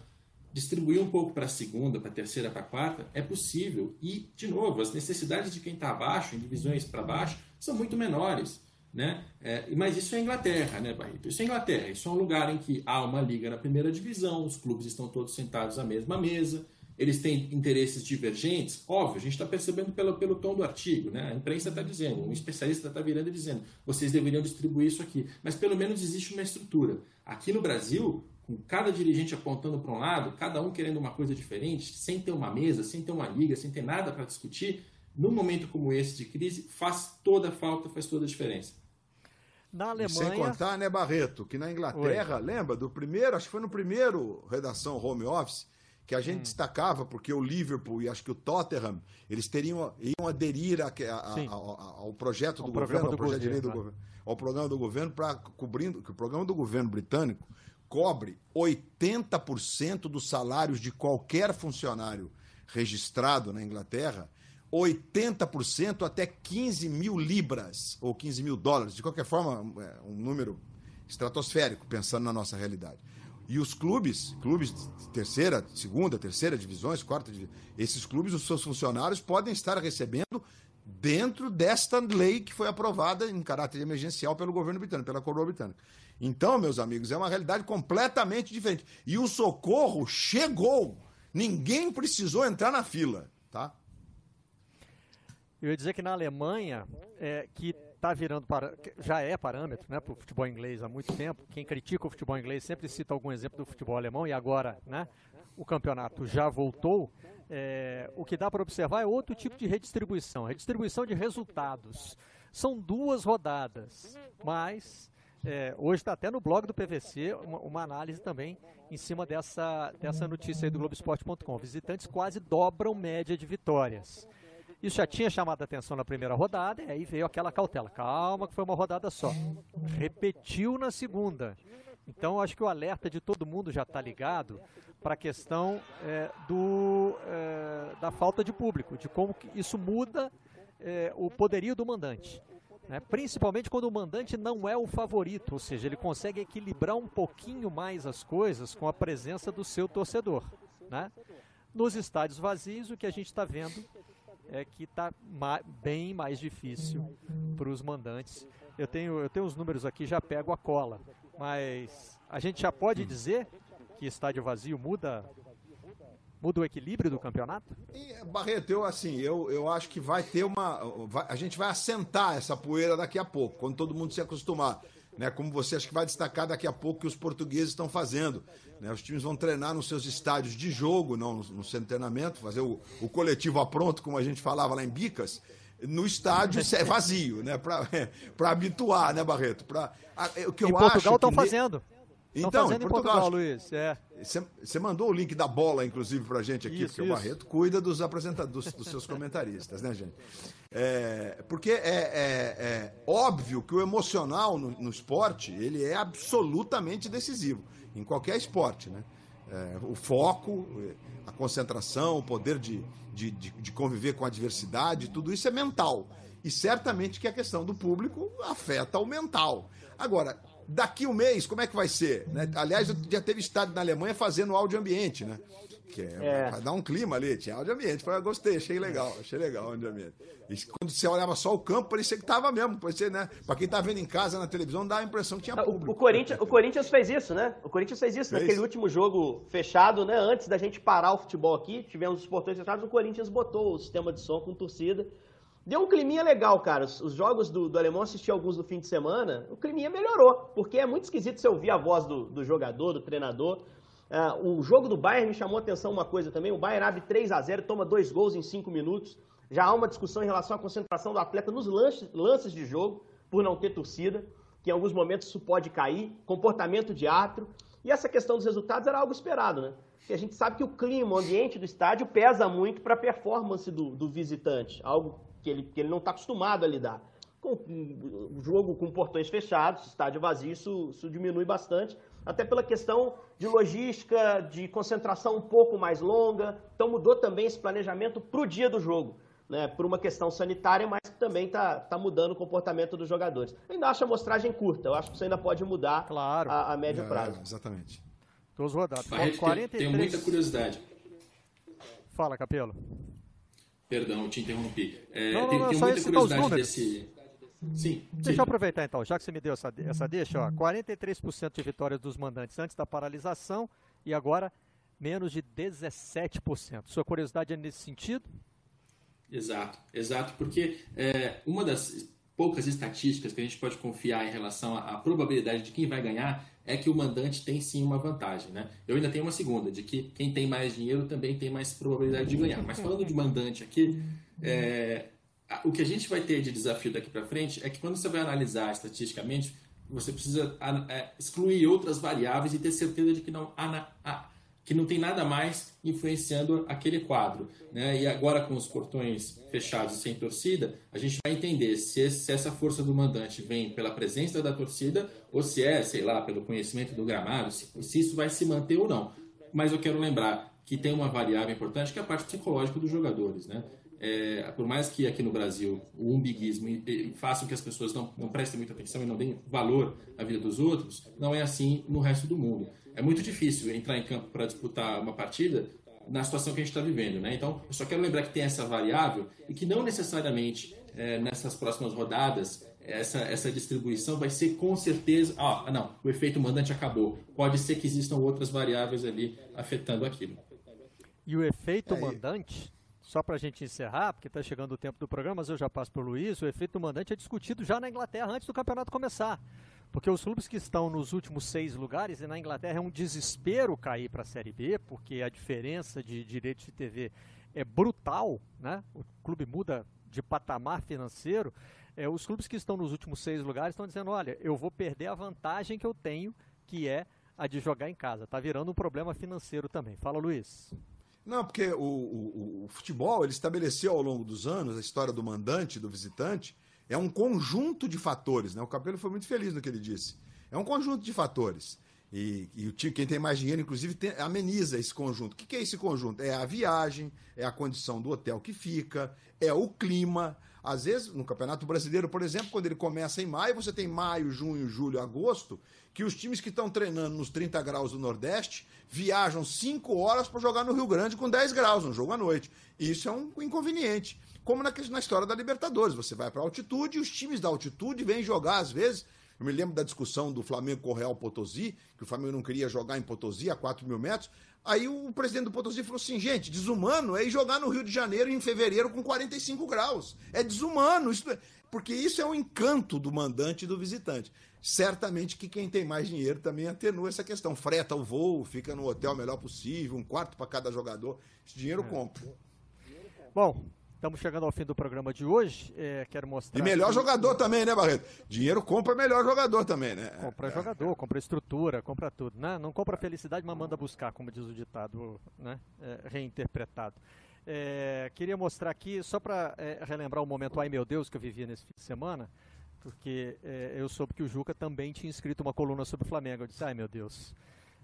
distribuir um pouco para a segunda, para a terceira, para a quarta, é possível. E, de novo, as necessidades de quem está abaixo, em divisões para baixo, são muito menores. Né? É, mas isso é Inglaterra, né, Barreto? Isso é Inglaterra. Isso é um lugar em que há uma liga na primeira divisão, os clubes estão todos sentados à mesma mesa, eles têm interesses divergentes. Óbvio, a gente está percebendo pelo, pelo tom do artigo, né? A imprensa está dizendo, um especialista está virando e dizendo, vocês deveriam distribuir isso aqui. Mas pelo menos existe uma estrutura. Aqui no Brasil, com cada dirigente apontando para um lado, cada um querendo uma coisa diferente, sem ter uma mesa, sem ter uma liga, sem ter nada para discutir, num momento como esse de crise, faz toda a falta, faz toda a diferença. Na Alemanha. E sem contar, né, Barreto, que na Inglaterra, Oi. lembra do primeiro, acho que foi no primeiro redação home office, que a gente hum. destacava, porque o Liverpool e acho que o Tottenham, eles teriam, iam aderir a, a, a, ao projeto do ao governo, do ao projeto governo, de lei do né? governo, ao programa do governo, para cobrindo, que o programa do governo britânico cobre 80% dos salários de qualquer funcionário registrado na Inglaterra, 80% até 15 mil libras, ou 15 mil dólares, de qualquer forma, é um número estratosférico, pensando na nossa realidade. E os clubes, clubes de terceira, segunda, terceira divisões, quarta divisão, esses clubes, os seus funcionários podem estar recebendo dentro desta lei que foi aprovada em caráter emergencial pelo governo britânico, pela coroa britânica. Então, meus amigos, é uma realidade completamente diferente. E o socorro chegou. Ninguém precisou entrar na fila, tá? Eu ia dizer que na Alemanha, é, que está virando para, já é parâmetro né, para o futebol inglês há muito tempo. Quem critica o futebol inglês sempre cita algum exemplo do futebol alemão e agora né, o campeonato já voltou. É, o que dá para observar é outro tipo de redistribuição, redistribuição de resultados. São duas rodadas, mas é, hoje está até no blog do PVC uma, uma, análise também em cima dessa, dessa notícia aí do Globoesporte.com. Visitantes quase dobram média de vitórias. Isso já tinha chamado a atenção na primeira rodada, e aí veio aquela cautela. Calma, que foi uma rodada só. Repetiu na segunda. Então, acho que o alerta de todo mundo já está ligado para a questão é, do, é, da falta de público, de como isso muda é, o poderio do mandante. Né? Principalmente quando o mandante não é o favorito, ou seja, ele consegue equilibrar um pouquinho mais as coisas com a presença do seu torcedor. Né? Nos estádios vazios, o que a gente está vendo é que está ma bem mais difícil para os mandantes. Eu tenho, eu tenho os números aqui, já pego a cola, mas a gente já pode dizer que estádio vazio muda muda o equilíbrio do campeonato? E, Barreto, eu assim, eu, eu acho que vai ter uma. Vai, a gente vai assentar essa poeira daqui a pouco, quando todo mundo se acostumar né, como você acho que vai destacar daqui a pouco que os portugueses estão fazendo. Né? Os times vão treinar nos seus estádios de jogo, não no, no centro de treinamento, fazer o, o coletivo a pronto, como a gente falava lá em Bicas, no estádio é vazio, né? Para habituar, né, Barreto? Pra, a, o que eu em Portugal estão fazendo. Então, fazendo em Portugal, Portugal Luiz. Você é. mandou o link da bola, inclusive, pra gente aqui, isso, porque isso. o Barreto cuida dos apresentadores, dos, dos seus comentaristas, né, gente? É, porque é, é, é, óbvio que o emocional no, no, esporte, ele é absolutamente decisivo, em qualquer esporte, né? É, o foco, a concentração, o poder de, de, de, de conviver com a diversidade, tudo isso é mental. E certamente que a questão do público afeta o mental. Agora, daqui um mês, como é que vai ser? Né? Aliás, já teve estado na Alemanha fazendo áudio ambiente, né? Que é, é. Dar um clima ali, tinha áudio ambiente. Falei, gostei, achei legal, achei legal o áudio ambiente. E quando você olhava só o campo, parecia que tava mesmo. Parecia, né? Pra quem tá vendo em casa na televisão, dá a impressão que tinha público. O, o Corinthians, o Corinthians fez isso, né? O Corinthians fez isso fez. naquele último jogo fechado, né? Antes da gente parar o futebol aqui, tivemos os portões fechados, o Corinthians botou o sistema de som com torcida. Deu um climinha legal, cara. Os, jogos do, do Alemão, assisti alguns no fim de semana, o climinha melhorou, porque é muito esquisito você ouvir a voz do, do jogador, do treinador. Uh, o jogo do Bayern me chamou a atenção uma coisa também. O Bayern abre 3 a 0 toma dois gols em 5 minutos. Já há uma discussão em relação à concentração do atleta nos lances, lances de jogo, por não ter torcida, que em alguns momentos isso pode cair, comportamento de árbitro. E essa questão dos resultados era algo esperado, né? Porque a gente sabe que o clima, o ambiente do estádio pesa muito para a performance do, do visitante, algo que ele, que ele não está acostumado a lidar. Com o jogo com portões fechados, estádio vazio, isso, isso diminui bastante, até pela questão de logística, de concentração um pouco mais longa. Então mudou também esse planejamento para o dia do jogo. Né, por uma questão sanitária, mas que também está tá mudando o comportamento dos jogadores. Eu ainda acho a mostragem curta, eu acho que isso ainda pode mudar claro. a, a médio é, prazo. Exatamente. Duas rodadas. Barreto, 43... Tenho muita curiosidade. Fala, Capelo. Perdão, te interrompi. É, não, não, tenho, muita curiosidade desse. Sim. Deixa sim. eu aproveitar então, já que você me deu essa, essa deixa, ó, 43% de vitórias dos mandantes antes da paralisação e agora menos de 17%. Sua curiosidade é nesse sentido? Exato, exato, porque é, uma das poucas estatísticas que a gente pode confiar em relação à, à probabilidade de quem vai ganhar é que o mandante tem sim uma vantagem, né? Eu ainda tenho uma segunda, de que quem tem mais dinheiro também tem mais probabilidade de ganhar. Mas falando de mandante aqui, é, o que a gente vai ter de desafio daqui para frente é que quando você vai analisar estatisticamente, você precisa é, excluir outras variáveis e ter certeza de que não há, que não tem nada mais influenciando aquele quadro. Né? E agora, com os portões fechados sem torcida, a gente vai entender se, esse, se, essa força do mandante vem pela presença da torcida ou se é, sei lá, pelo conhecimento do gramado, se, se isso vai se manter ou não. Mas eu quero lembrar que tem uma variável importante que é a parte psicológica dos jogadores. Né? É, por mais que aqui no Brasil o umbiguismo faça com que as pessoas não, não prestem muita atenção e não deem valor à vida dos outros, não é assim no resto do mundo é muito difícil entrar em campo para disputar uma partida na situação que a gente está vivendo. Né? Então, eu só quero lembrar que tem essa variável e que não necessariamente é, nessas próximas rodadas essa, essa distribuição vai ser com certeza. Ah, não, o efeito mandante acabou. Pode ser que existam outras variáveis ali afetando aquilo. E o efeito é, mandante, só para a gente encerrar, porque está chegando o tempo do programa, mas eu já passo para o Luiz, o efeito mandante é discutido já na Inglaterra antes do campeonato começar. Porque os clubes que estão nos últimos seis lugares, e na Inglaterra é um desespero cair para a Série B, porque a diferença de direitos de TV é brutal, né? O clube muda de patamar financeiro. É, os clubes que estão nos últimos seis lugares estão dizendo, olha, eu vou perder a vantagem que eu tenho, que é a de jogar em casa. Está virando um problema financeiro também. Fala, Luiz. Não, porque o, o, o, futebol ele estabeleceu ao longo dos anos a história do mandante, do visitante, é um conjunto de fatores, né? O Capelo foi muito feliz no que ele disse. É um conjunto de fatores. E, e o time, quem tem mais dinheiro, inclusive, tem, ameniza esse conjunto. O que, que é esse conjunto? É a viagem, é a condição do hotel que fica, é o clima. Às vezes, no Campeonato Brasileiro, por exemplo, quando ele começa em maio, você tem maio, junho, julho, agosto, que os times que estão treinando nos 30 graus do Nordeste viajam 5 horas para jogar no Rio Grande com 10 graus, um jogo à noite. Isso é um inconveniente como na, na história da Libertadores. Você vai para altitude e os times da altitude vêm jogar, às vezes. Eu me lembro da discussão do Flamengo com o Real Potosí, que o Flamengo não queria jogar em Potosí a 4 mil metros. Aí o presidente do Potosí falou assim: gente, desumano é ir jogar no Rio de Janeiro em fevereiro com 45 graus. É desumano. Isso é... Porque isso é o um encanto do mandante e do visitante. Certamente que quem tem mais dinheiro também atenua essa questão. Freta o voo, fica no hotel melhor possível, um quarto para cada jogador. Esse dinheiro é. compra. Bom, Estamos chegando ao fim do programa de hoje. É, quero mostrar. E melhor aqui... jogador também, né, Barreto? Dinheiro compra melhor jogador também, né? Compra jogador, compra estrutura, compra tudo, né? Não compra felicidade, mas manda buscar, como diz o ditado, né? É, reinterpretado. É, queria mostrar aqui, só para é, relembrar o momento, ai meu Deus, que eu vivia nesse fim de semana, porque é, eu soube que o Juca também tinha escrito uma coluna sobre o Flamengo. Eu disse, ai meu Deus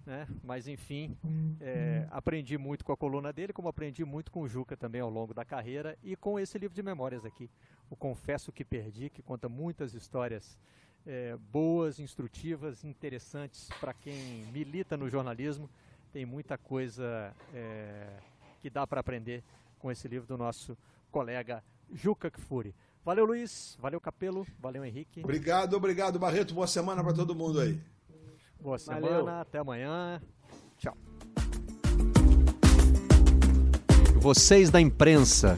né? Mas enfim, é, aprendi muito com a coluna dele, como aprendi muito com o Juca também ao longo da carreira e com esse livro de memórias aqui, o Confesso que Perdi, que conta muitas histórias é, boas, instrutivas, interessantes para quem milita no jornalismo. Tem muita coisa é, que dá para aprender com esse livro do nosso colega Juca Kfouri. Valeu, Luiz. Valeu, Capelo. Valeu, Henrique. Obrigado, obrigado, Barreto. Boa semana para todo mundo aí. Boa semana, Valeu. até amanhã. Tchau. Vocês da imprensa.